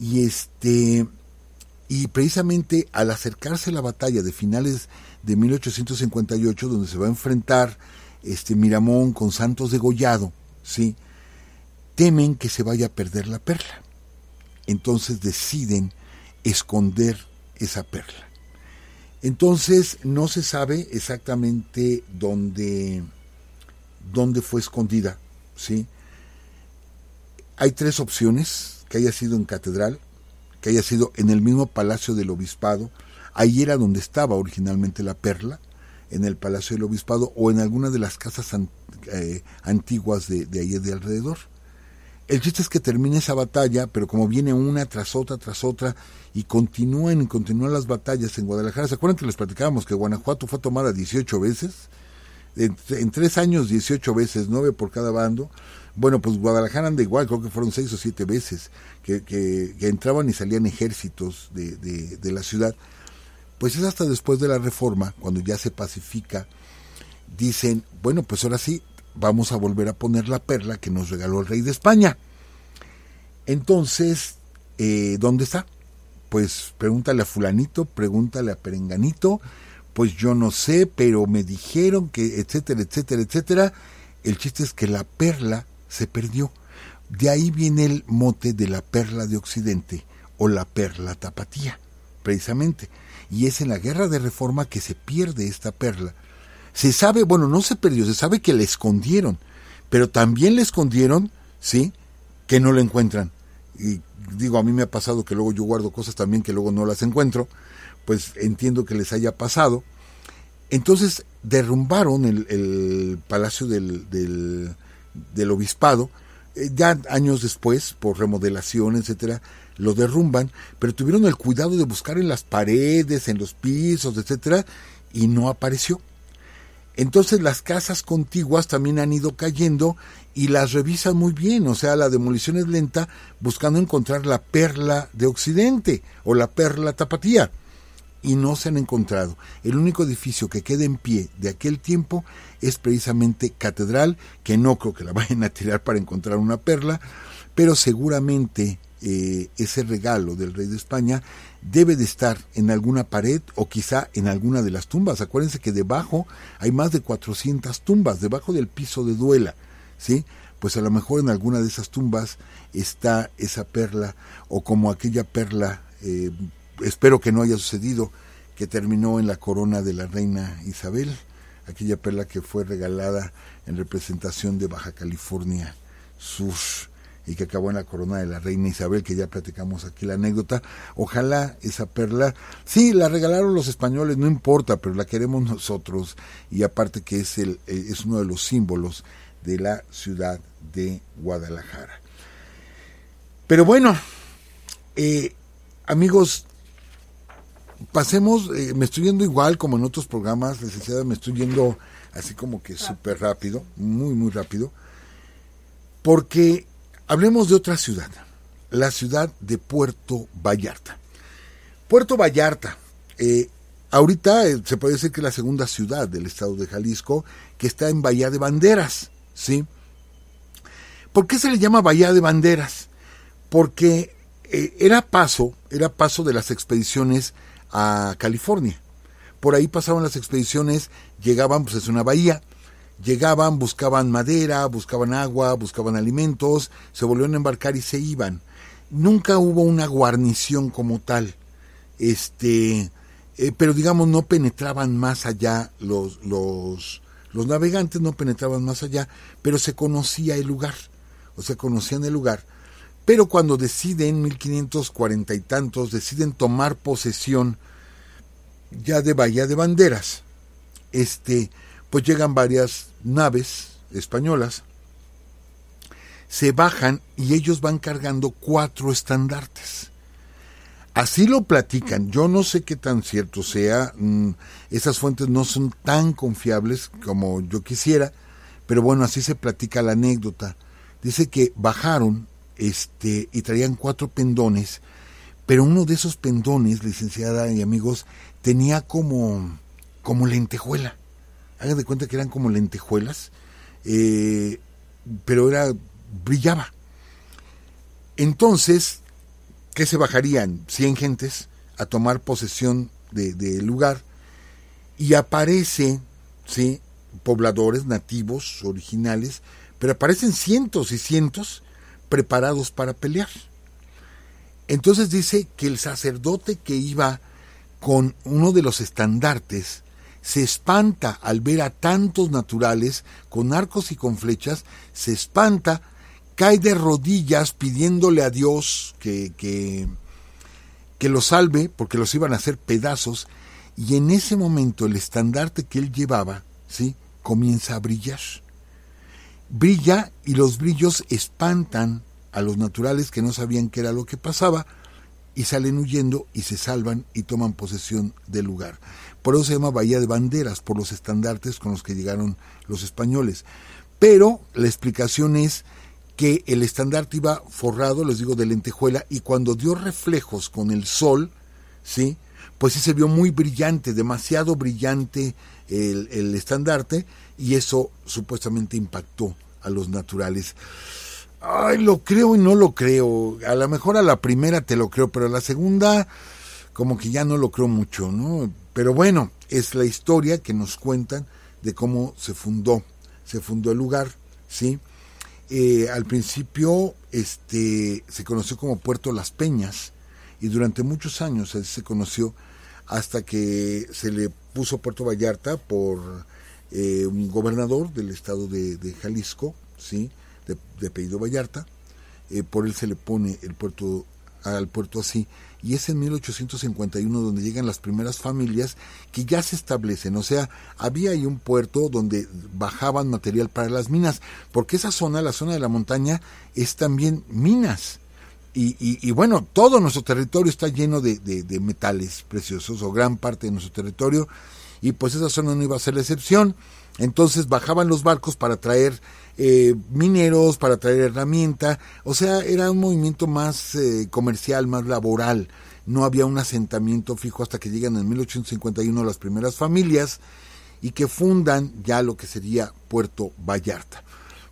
y este y precisamente al acercarse la batalla de finales de 1858 donde se va a enfrentar este Miramón con Santos degollado, ¿sí? Temen que se vaya a perder la perla. Entonces deciden esconder esa perla. Entonces no se sabe exactamente dónde, dónde fue escondida, ¿sí? Hay tres opciones que haya sido en catedral, que haya sido en el mismo palacio del obispado, ahí era donde estaba originalmente la perla, en el palacio del obispado o en alguna de las casas eh, antiguas de, ahí de alrededor. El chiste es que termina esa batalla, pero como viene una tras otra, tras otra, y continúan y continúan las batallas en Guadalajara. ¿Se acuerdan que les platicábamos que Guanajuato fue tomada 18 veces? En, en tres años 18 veces, nueve por cada bando. Bueno, pues Guadalajara anda igual, creo que fueron seis o siete veces que, que, entraban y salían ejércitos de, de, la ciudad. Pues es hasta después de la reforma, cuando ya se pacifica, dicen, bueno, pues ahora sí, vamos a volver a poner la perla que nos regaló el rey de España. Entonces, eh, ¿dónde está? Pues pregúntale a fulanito, pregúntale a perenganito, pues yo no sé, pero me dijeron que, etcétera, etcétera, etcétera. El chiste es que la perla se perdió. De ahí viene el mote de la perla de Occidente o la perla tapatía, precisamente. Y es en la guerra de reforma que se pierde esta perla. Se sabe, bueno, no se perdió, se sabe que la escondieron, pero también le escondieron, ¿sí? Que no la encuentran. Y digo, a mí me ha pasado que luego yo guardo cosas también que luego no las encuentro, pues entiendo que les haya pasado. Entonces derrumbaron el, palacio del obispado, eh, ya años después, por remodelación, etcétera, lo derrumban, pero tuvieron el cuidado de buscar en las paredes, en los pisos, etcétera, y no apareció. Entonces las casas contiguas también han ido cayendo y las revisan muy bien, o sea, la demolición es lenta buscando encontrar la perla de Occidente o la perla tapatía y no se han encontrado. El único edificio que queda en pie de aquel tiempo es precisamente Catedral, que no creo que la *laughs* vayan a tirar para encontrar una perla, pero seguramente eh, ese regalo del rey de España debe de estar en alguna pared o quizá en alguna de las tumbas. Acuérdense que debajo hay más de 400 tumbas, debajo del piso de duela, ¿sí? Pues a lo mejor en alguna de esas tumbas está esa perla o como aquella perla eh, espero que no haya sucedido, que terminó en la corona de la reina Isabel, aquella perla que fue regalada en representación de Baja California Sur y que acabó en la corona de la reina Isabel, que ya platicamos aquí la anécdota. Ojalá esa perla, sí, la regalaron los españoles, no importa, pero la queremos nosotros y aparte que es, el, eh, es uno de los símbolos de la ciudad de Guadalajara. Pero bueno, eh, amigos, pasemos, eh, me estoy yendo igual como en otros programas, licenciada, me estoy yendo así como que súper rápido, muy, muy rápido, porque hablemos de otra ciudad, la ciudad de Puerto Vallarta. Puerto Vallarta, eh, ahorita eh, se puede decir que es la segunda ciudad del estado de Jalisco, que está en Bahía de Banderas, ¿sí? ¿Por qué se le llama Bahía de Banderas? Porque era paso, era paso de las expediciones a California. Por ahí pasaban las expediciones, llegaban, pues es una bahía, llegaban, buscaban madera, buscaban agua, buscaban alimentos, se volvieron a embarcar y se iban. Nunca hubo una guarnición como tal, este, eh, pero digamos no penetraban más allá los, los, los navegantes, no penetraban más allá, pero se conocía el lugar, o se conocían el lugar. Pero cuando deciden, 1540 y tantos, deciden tomar posesión ya de Bahía de Banderas, este, pues llegan varias naves españolas, se bajan y ellos van cargando cuatro estandartes. Así lo platican. Yo no sé qué tan cierto sea. Mm, esas fuentes no son tan confiables como yo quisiera. Pero bueno, así se platica la anécdota. Dice que bajaron este, y traían cuatro pendones, pero uno de esos pendones, licenciada y amigos, tenía como, como lentejuela. Hagan de cuenta que eran como lentejuelas, eh, pero era, brillaba. Entonces, ¿qué se bajarían? 100 gentes a tomar posesión del de lugar y aparece, ¿sí? pobladores nativos, originales, pero aparecen cientos y cientos preparados para pelear. Entonces dice que el sacerdote que iba con uno de los estandartes se espanta al ver a tantos naturales con arcos y con flechas, se espanta, cae de rodillas pidiéndole a Dios que, que, lo salve, porque los iban a hacer pedazos, y en ese momento el estandarte que él llevaba, ¿sí? comienza a brillar brilla y los brillos espantan a los naturales que no sabían qué era lo que pasaba y salen huyendo y se salvan y toman posesión del lugar. Por eso se llama Bahía de Banderas, por los estandartes con los que llegaron los españoles. Pero la explicación es que el estandarte iba forrado, les digo, de lentejuela, y cuando dio reflejos con el sol, ¿sí? Pues sí se vio muy brillante, demasiado brillante el, el estandarte, y eso supuestamente impactó a los naturales. Ay, lo creo y no lo creo. A lo mejor a la primera te lo creo, pero a la segunda como que ya no lo creo mucho, ¿no? Pero bueno, es la historia que nos cuentan de cómo se fundó, se fundó el lugar, ¿sí? Eh, al principio este, se conoció como Puerto Las Peñas y durante muchos años se conoció hasta que se le puso Puerto Vallarta por eh, un gobernador del estado de, Jalisco, ¿sí? de, de apellido Vallarta, eh, por él se le pone el puerto al puerto así, y es en 1851 donde llegan las primeras familias que ya se establecen, o sea, había ahí un puerto donde bajaban material para las minas, porque esa zona, la zona de la montaña, es también minas. Y, y, bueno, todo nuestro territorio está lleno de metales preciosos, o gran parte de nuestro territorio, y pues esa zona no iba a ser la excepción. Entonces bajaban los barcos para traer eh, mineros, para traer herramienta, o sea, era un movimiento más eh, comercial, más laboral. No había un asentamiento fijo hasta que llegan en 1851 las primeras familias y que fundan ya lo que sería Puerto Vallarta.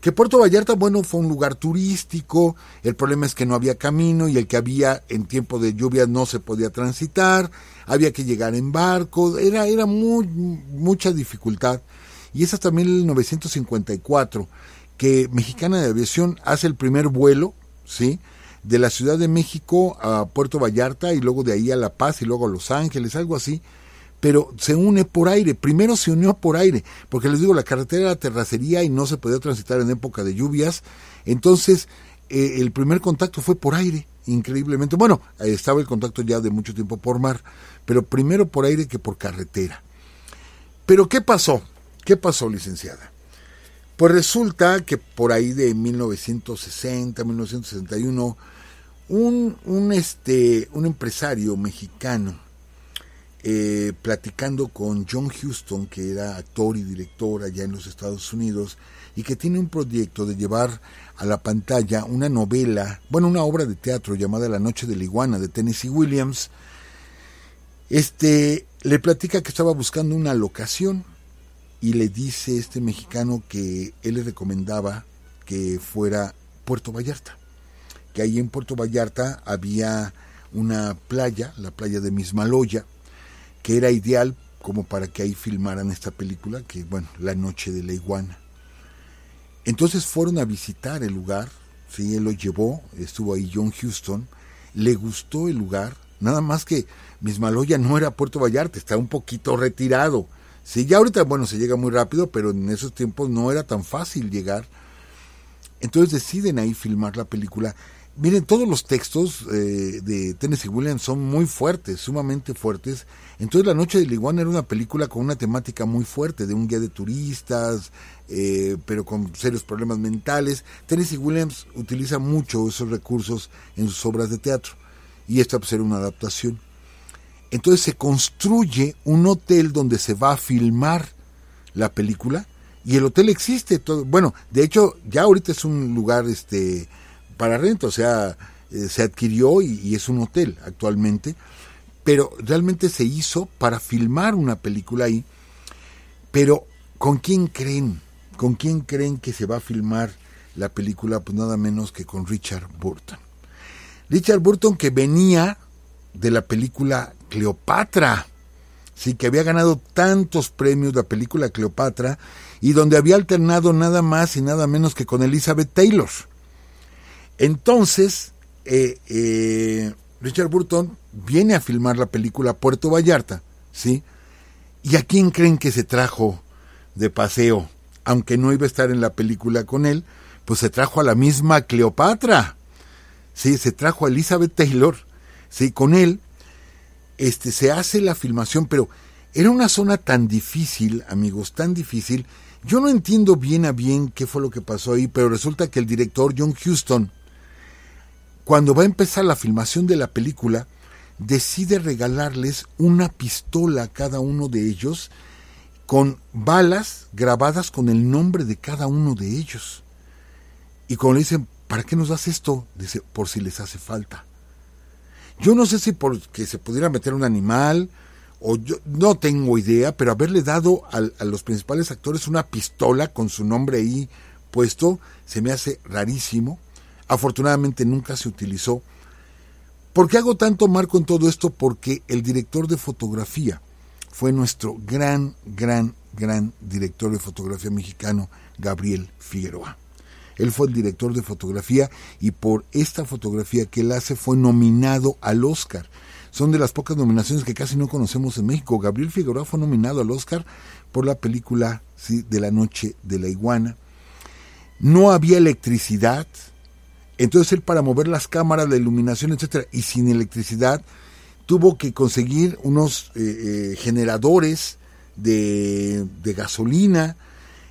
Que Puerto Vallarta, bueno, fue un lugar turístico, el problema es que no había camino y el que había en tiempo de lluvia no se podía transitar, había que llegar en barco, era, era muy, mucha dificultad. Y es hasta 1954 que Mexicana de Aviación hace el primer vuelo, ¿sí? De la Ciudad de México a Puerto Vallarta y luego de ahí a La Paz y luego a Los Ángeles, algo así pero se une por aire. Primero se unió por aire, porque les digo, la carretera era terracería y no se podía transitar en época de lluvias. Entonces, eh, el primer contacto fue por aire, increíblemente. Bueno, estaba el contacto ya de mucho tiempo por mar, pero primero por aire que por carretera. Pero ¿qué pasó? ¿Qué pasó, licenciada? Pues resulta que por ahí de 1960, 1961, un, un, este, un empresario mexicano, eh, platicando con John Huston, que era actor y director allá en los Estados Unidos, y que tiene un proyecto de llevar a la pantalla una novela, bueno, una obra de teatro llamada La Noche de la Iguana de Tennessee Williams. Este le platica que estaba buscando una locación y le dice este mexicano que él le recomendaba que fuera Puerto Vallarta, que ahí en Puerto Vallarta había una playa, la playa de Mismaloya, que era ideal como para que ahí filmaran esta película, que bueno, La Noche de la Iguana. Entonces fueron a visitar el lugar, sí, él lo llevó, estuvo ahí John Houston, le gustó el lugar, nada más que Mismaloya no era Puerto Vallarta, está un poquito retirado. Sí, ya ahorita, bueno, se llega muy rápido, pero en esos tiempos no era tan fácil llegar. Entonces deciden ahí filmar la película Miren, todos los textos eh, de Tennessee Williams son muy fuertes, sumamente fuertes. Entonces La Noche de Iguana era una película con una temática muy fuerte, de un guía de turistas, eh, pero con serios problemas mentales. Tennessee Williams utiliza mucho esos recursos en sus obras de teatro. Y esta pues era una adaptación. Entonces se construye un hotel donde se va a filmar la película. Y el hotel existe. Todo, bueno, de hecho, ya ahorita es un lugar este para renta, o sea, eh, se adquirió y, es un hotel actualmente, pero realmente se hizo para filmar una película ahí. Pero, ¿con quién creen? ¿Con quién creen que se va a filmar la película? Pues nada menos que con Richard Burton. Richard Burton que venía de la película Cleopatra, sí, que había ganado tantos premios la película Cleopatra y donde había alternado nada más y nada menos que con Elizabeth Taylor. Entonces, eh, eh, Richard Burton viene a filmar la película Puerto Vallarta, ¿sí? ¿Y a quién creen que se trajo de paseo? Aunque no iba a estar en la película con él, pues se trajo a la misma Cleopatra. Sí, se trajo a Elizabeth Taylor, sí, con él. Este se hace la filmación, pero era una zona tan difícil, amigos, tan difícil. Yo no entiendo bien a bien qué fue lo que pasó ahí, pero resulta que el director John Huston cuando va a empezar la filmación de la película, decide regalarles una pistola a cada uno de ellos con balas grabadas con el nombre de cada uno de ellos. Y cuando le dicen, ¿para qué nos das esto? Dice, por si les hace falta. Yo no sé si porque se pudiera meter un animal, o yo no tengo idea, pero haberle dado a los principales actores una pistola con su nombre ahí puesto, se me hace rarísimo. Afortunadamente nunca se utilizó. ¿Por qué hago tanto marco en todo esto? Porque el director de fotografía fue nuestro gran, gran, gran director de fotografía mexicano, Gabriel Figueroa. Él fue el director de fotografía y por esta fotografía que él hace fue nominado al Oscar. Son de las pocas nominaciones que casi no conocemos en México. Gabriel Figueroa fue nominado al Oscar por la película de la noche de la iguana. No había electricidad, entonces él para mover las cámaras, la iluminación, etcétera, y sin electricidad, tuvo que conseguir unos eh, eh, generadores de, gasolina,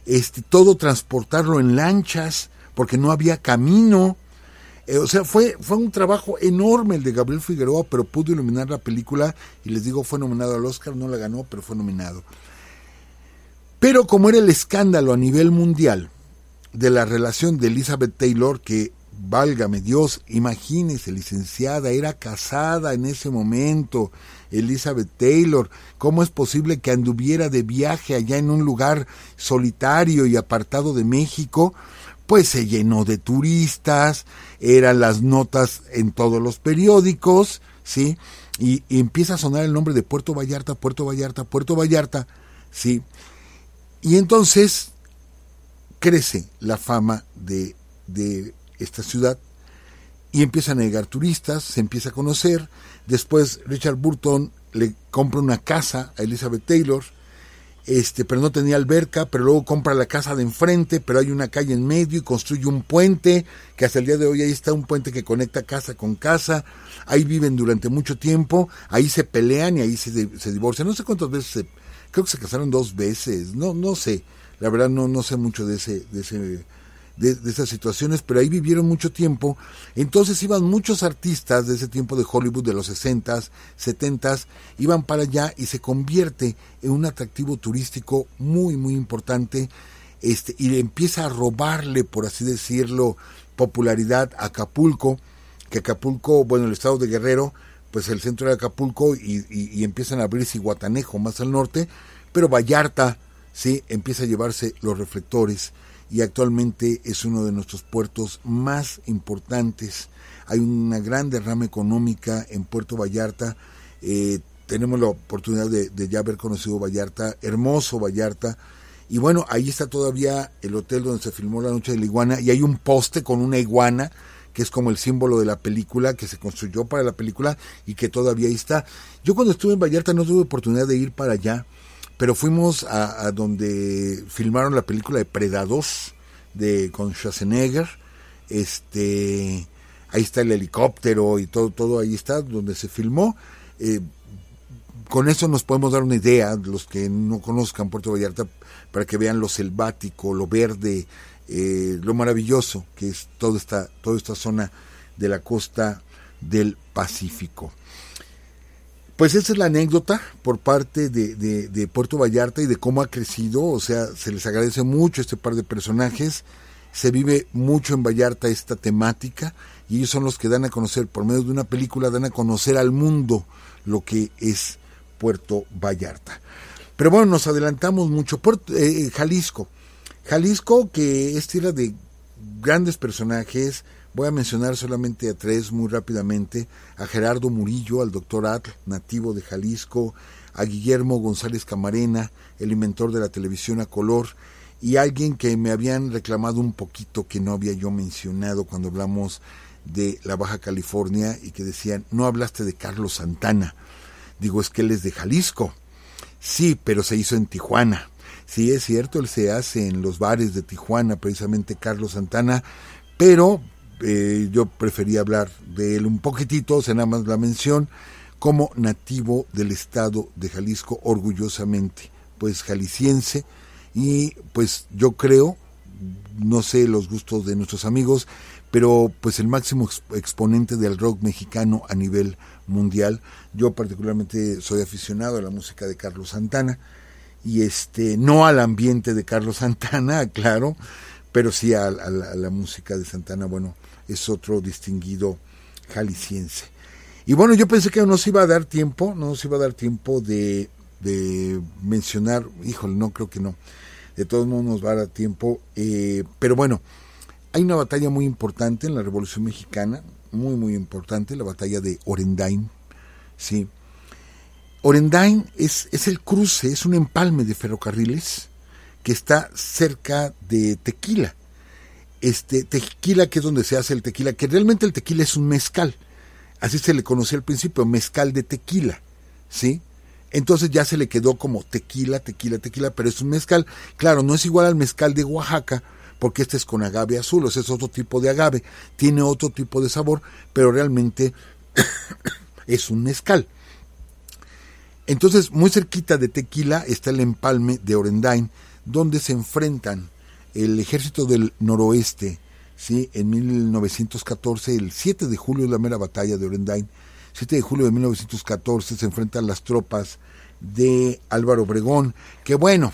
este, todo transportarlo en lanchas, porque no había camino. Eh, o sea, fue, fue un trabajo enorme el de Gabriel Figueroa, pero pudo iluminar la película y les digo, fue nominado al Oscar, no la ganó, pero fue nominado. Pero como era el escándalo a nivel mundial de la relación de Elizabeth Taylor, que válgame Dios, imagínese, licenciada, era casada en ese momento, Elizabeth Taylor, ¿cómo es posible que anduviera de viaje allá en un lugar solitario y apartado de México? Pues se llenó de turistas, eran las notas en todos los periódicos, ¿sí? Y, y empieza a sonar el nombre de Puerto Vallarta, Puerto Vallarta, Puerto Vallarta, ¿sí? Y entonces crece la fama de, de esta ciudad y empiezan a llegar turistas, se empieza a conocer. Después Richard Burton le compra una casa a Elizabeth Taylor, este, pero no tenía alberca, pero luego compra la casa de enfrente, pero hay una calle en medio y construye un puente, que hasta el día de hoy ahí está un puente que conecta casa con casa, ahí viven durante mucho tiempo, ahí se pelean y ahí se, se divorcian. No sé cuántas veces, se, creo que se casaron dos veces, no, no sé, la verdad no, no sé mucho de ese, de ese de, esas situaciones, pero ahí vivieron mucho tiempo. Entonces iban muchos artistas de ese tiempo de Hollywood, de los 60s, 70s, iban para allá y se convierte en un atractivo turístico muy, muy importante. Este, y empieza a robarle, por así decirlo, popularidad a Acapulco, que Acapulco, bueno, el estado de Guerrero, pues el centro de Acapulco y, y, y empiezan a abrirse Guatanejo más al norte, pero Vallarta, sí, empieza a llevarse los reflectores y actualmente es uno de nuestros puertos más importantes. Hay una gran derrama económica en Puerto Vallarta. Eh, tenemos la oportunidad de, de, ya haber conocido Vallarta, hermoso Vallarta. Y bueno, ahí está todavía el hotel donde se filmó La Noche de la Iguana y hay un poste con una iguana que es como el símbolo de la película, que se construyó para la película y que todavía ahí está. Yo cuando estuve en Vallarta no tuve oportunidad de ir para allá, pero fuimos a, a, donde filmaron la película de Predados de con Schwarzenegger. Este ahí está el helicóptero y todo todo ahí está donde se filmó. Eh, con eso nos podemos dar una idea los que no conozcan Puerto Vallarta para que vean lo selvático lo verde eh, lo maravilloso que es toda esta toda esta zona de la costa del Pacífico pues esa es la anécdota por parte de, de, Puerto Vallarta y de cómo ha crecido, o sea, se les agradece mucho este par de personajes, se vive mucho en Vallarta esta temática y ellos son los que dan a conocer, por medio de una película, dan a conocer al mundo lo que es Puerto Vallarta. Pero bueno, nos adelantamos mucho. Puerto, eh, Jalisco. Jalisco que es tierra de grandes personajes, Voy a mencionar solamente a tres muy rápidamente, a Gerardo Murillo, al doctor Atl, nativo de Jalisco, a Guillermo González Camarena, el inventor de la televisión a color, y alguien que me habían reclamado un poquito que no había yo mencionado cuando hablamos de la Baja California y que decían, no hablaste de Carlos Santana. Digo, es que él es de Jalisco. Sí, pero se hizo en Tijuana. Sí, es cierto, él se hace en los bares de Tijuana, precisamente Carlos Santana, pero eh, yo prefería hablar de él un poquitito, o sea, nada más la mención, como nativo del estado de Jalisco, orgullosamente, pues jalisciense, y pues yo creo, no sé los gustos de nuestros amigos, pero pues el máximo exponente del rock mexicano a nivel mundial. Yo particularmente soy aficionado a la música de Carlos Santana y este no al ambiente de Carlos Santana, *laughs* claro, pero sí a, la, música de Santana, bueno, es otro distinguido jalisciense. Y bueno, yo pensé que nos iba a dar tiempo, no nos iba a dar tiempo de, de mencionar, híjole, no creo que no, de todos modos nos va a dar tiempo, eh, pero bueno, hay una batalla muy importante en la Revolución Mexicana, muy, muy importante, la batalla de Orendain, sí. Orendain es, es el cruce, es un empalme de ferrocarriles que está cerca de Tequila este tequila, que es donde se hace el tequila, que realmente el tequila es un mezcal. Así se le conocía al principio, mezcal de tequila, ¿sí? Entonces ya se le quedó como tequila, tequila, tequila, pero es un mezcal. Claro, no es igual al mezcal de Oaxaca, porque este es con agave azul, o sea, es otro tipo de agave, tiene otro tipo de sabor, pero realmente *coughs* es un mezcal. Entonces, muy cerquita de Tequila está el empalme de Orendain, donde se enfrentan el ejército del noroeste ¿sí? en 1914, el 7 de julio, la mera batalla de Orendain, 7 de julio de 1914 se enfrentan las tropas de Álvaro Obregón, que bueno,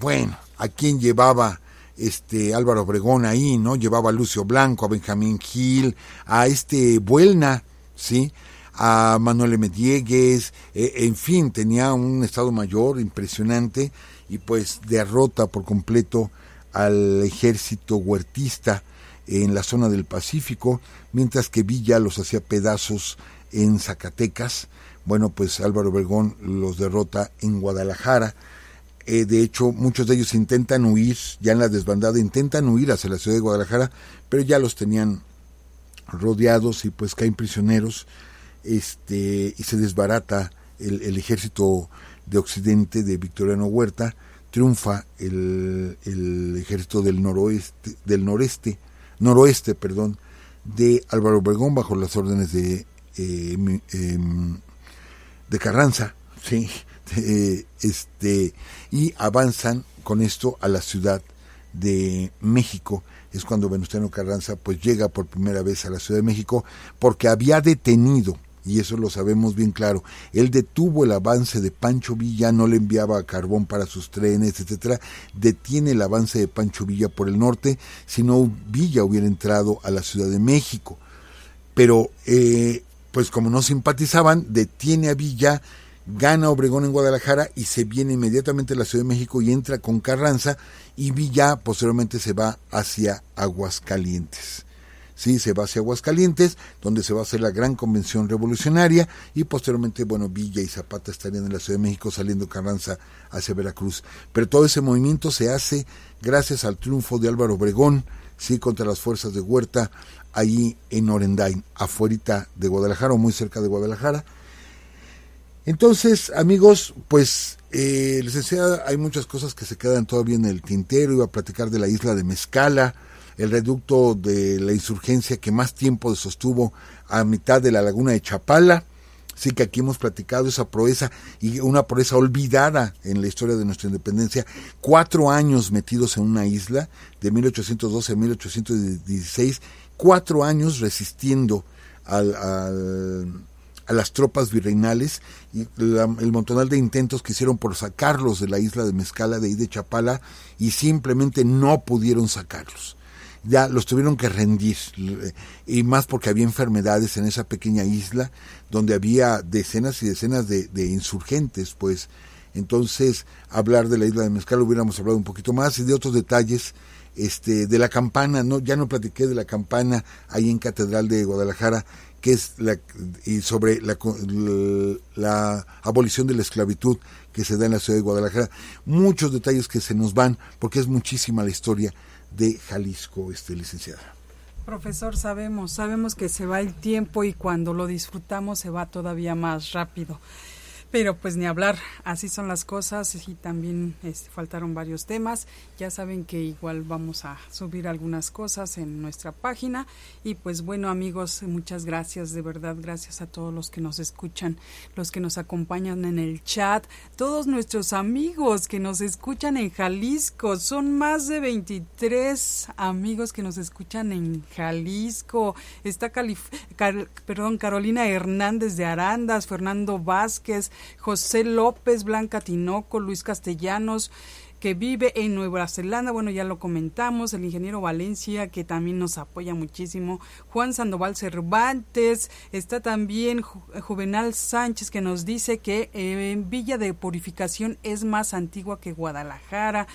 bueno, a quién llevaba este Álvaro Obregón ahí, ¿no? Llevaba a Lucio Blanco, a Benjamín Gil, a este Buelna, ¿sí? a Manuel Mediegues, e, en fin, tenía un Estado Mayor impresionante y pues derrota por completo al ejército huertista en la zona del Pacífico, mientras que Villa los hacía pedazos en Zacatecas. Bueno, pues Álvaro Obregón los derrota en Guadalajara. Eh, de hecho, muchos de ellos intentan huir, ya en la desbandada, intentan huir hacia la ciudad de Guadalajara, pero ya los tenían rodeados y pues caen prisioneros este, y se desbarata el, ejército de Occidente de Victoriano Huerta, triunfa el, ejército del noroeste, del noreste, noroeste, perdón, de Álvaro Obregón bajo las órdenes de, eh, em, de Carranza, *laughs* sí, este, y avanzan con esto a la ciudad de México. Es cuando Venustiano Carranza pues llega por primera vez a la Ciudad de México porque había detenido y eso lo sabemos bien claro. Él detuvo el avance de Pancho Villa, no le enviaba carbón para sus trenes, etcétera. Detiene el avance de Pancho Villa por el norte, si no Villa hubiera entrado a la Ciudad de México. Pero, eh, pues como no simpatizaban, detiene a Villa, gana Obregón en Guadalajara y se viene inmediatamente a la Ciudad de México y entra con Carranza y Villa posteriormente se va hacia Aguascalientes. Sí, se va hacia Aguascalientes, donde se va a hacer la gran convención revolucionaria y posteriormente, bueno, Villa y Zapata estarían en la Ciudad de México saliendo Carranza hacia Veracruz. Pero todo ese movimiento se hace gracias al triunfo de Álvaro Obregón, sí, contra las fuerzas de Huerta, ahí en Orendain, afuera de Guadalajara o muy cerca de Guadalajara. Entonces, amigos, pues eh, les hay muchas cosas que se quedan todavía en el tintero. Iba a platicar de la isla de Mezcala, el reducto de la insurgencia que más tiempo sostuvo a mitad de la laguna de Chapala. Sí que aquí hemos platicado esa proeza y una proeza olvidada en la historia de nuestra independencia. Cuatro años metidos en una isla, de 1812 a 1816, cuatro años resistiendo a las tropas virreinales y el montonal de intentos que hicieron por sacarlos de la isla de Mezcala, de ahí de Chapala, y simplemente no pudieron sacarlos ya los tuvieron que rendir, y más porque había enfermedades en esa pequeña isla donde había decenas y decenas de, insurgentes, pues. Entonces hablar de la isla de Mezcal hubiéramos hablado un poquito más y de otros detalles este de la campana, no ya no platiqué de la campana ahí en Catedral de Guadalajara, que es la y sobre la, la abolición de la esclavitud que se da en la ciudad de Guadalajara, muchos detalles que se nos van porque es muchísima la historia de Jalisco, este, licenciada. Profesor, sabemos, sabemos que se va el tiempo y cuando lo disfrutamos se va todavía más rápido. Pero pues ni hablar, así son las cosas y también este, faltaron varios temas. Ya saben que igual vamos a subir algunas cosas en nuestra página. Y pues bueno amigos, muchas gracias, de verdad, gracias a todos los que nos escuchan, los que nos acompañan en el chat, todos nuestros amigos que nos escuchan en Jalisco. Son más de 23 amigos que nos escuchan en Jalisco. Está perdón, Carolina Hernández de Arandas, Fernando Vázquez, José López, Blanca Tinoco, Luis Castellanos, que vive en Nueva Zelanda, bueno, ya lo comentamos, el ingeniero Valencia, que también nos apoya muchísimo, Juan Sandoval Cervantes, está también Juvenal Sánchez, que nos dice que eh, Villa de Purificación es más antigua que Guadalajara,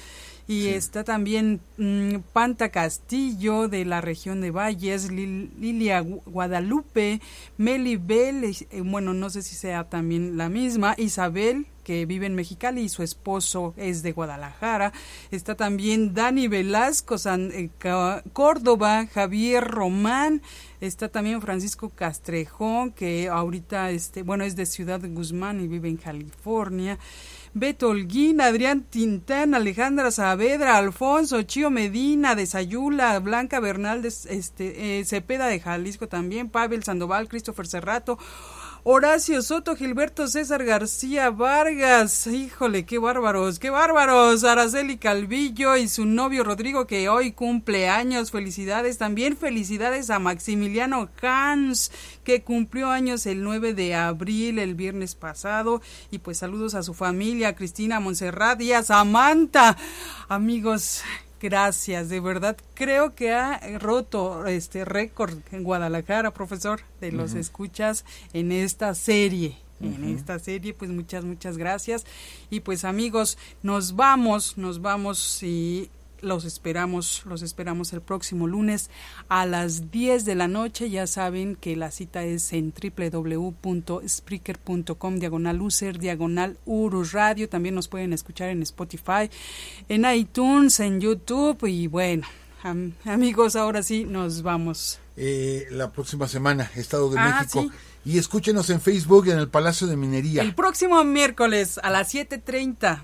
y está también mm, Panta Castillo de la región de Valles, Lilia Guadalupe, Meli Bell, eh, bueno, no sé si sea también la misma, Isabel que vive en Mexicali y su esposo es de Guadalajara. Está también Dani Velasco, San, eh, Córdoba, Javier Román. Está también Francisco Castrejón, que ahorita, este, bueno, es de Ciudad de Guzmán y vive en California. Beto Holguín, Adrián Tintán, Alejandra Saavedra, Alfonso, Chío Medina de Sayula, Blanca Bernal de este, eh, Cepeda de Jalisco también, Pavel Sandoval, Christopher Cerrato, Horacio Soto, Gilberto César García Vargas, híjole, qué bárbaros, qué bárbaros, Araceli Calvillo y su novio Rodrigo que hoy cumple años, felicidades, también. Felicidades a Maximiliano Hans que cumplió años el 9 de abril, el viernes pasado, y pues saludos a su familia, Cristina Monserrat y a Samantha, amigos, Gracias, de verdad. Creo que ha roto este récord en Guadalajara, profesor, de los escuchas en esta serie. En esta serie, pues muchas, muchas gracias. Y pues amigos, nos vamos, nos vamos y los esperamos, los esperamos el próximo lunes a las 10 de la noche. Ya saben que la cita es en www.spreaker.com, diagonal user, diagonal Urus Radio. También nos pueden escuchar en Spotify, en iTunes, en YouTube. Y bueno, amigos, ahora sí nos vamos. Eh, la próxima semana, Estado de ah, México. Y escúchenos en Facebook en el Palacio de Minería. El próximo miércoles a las 7.30.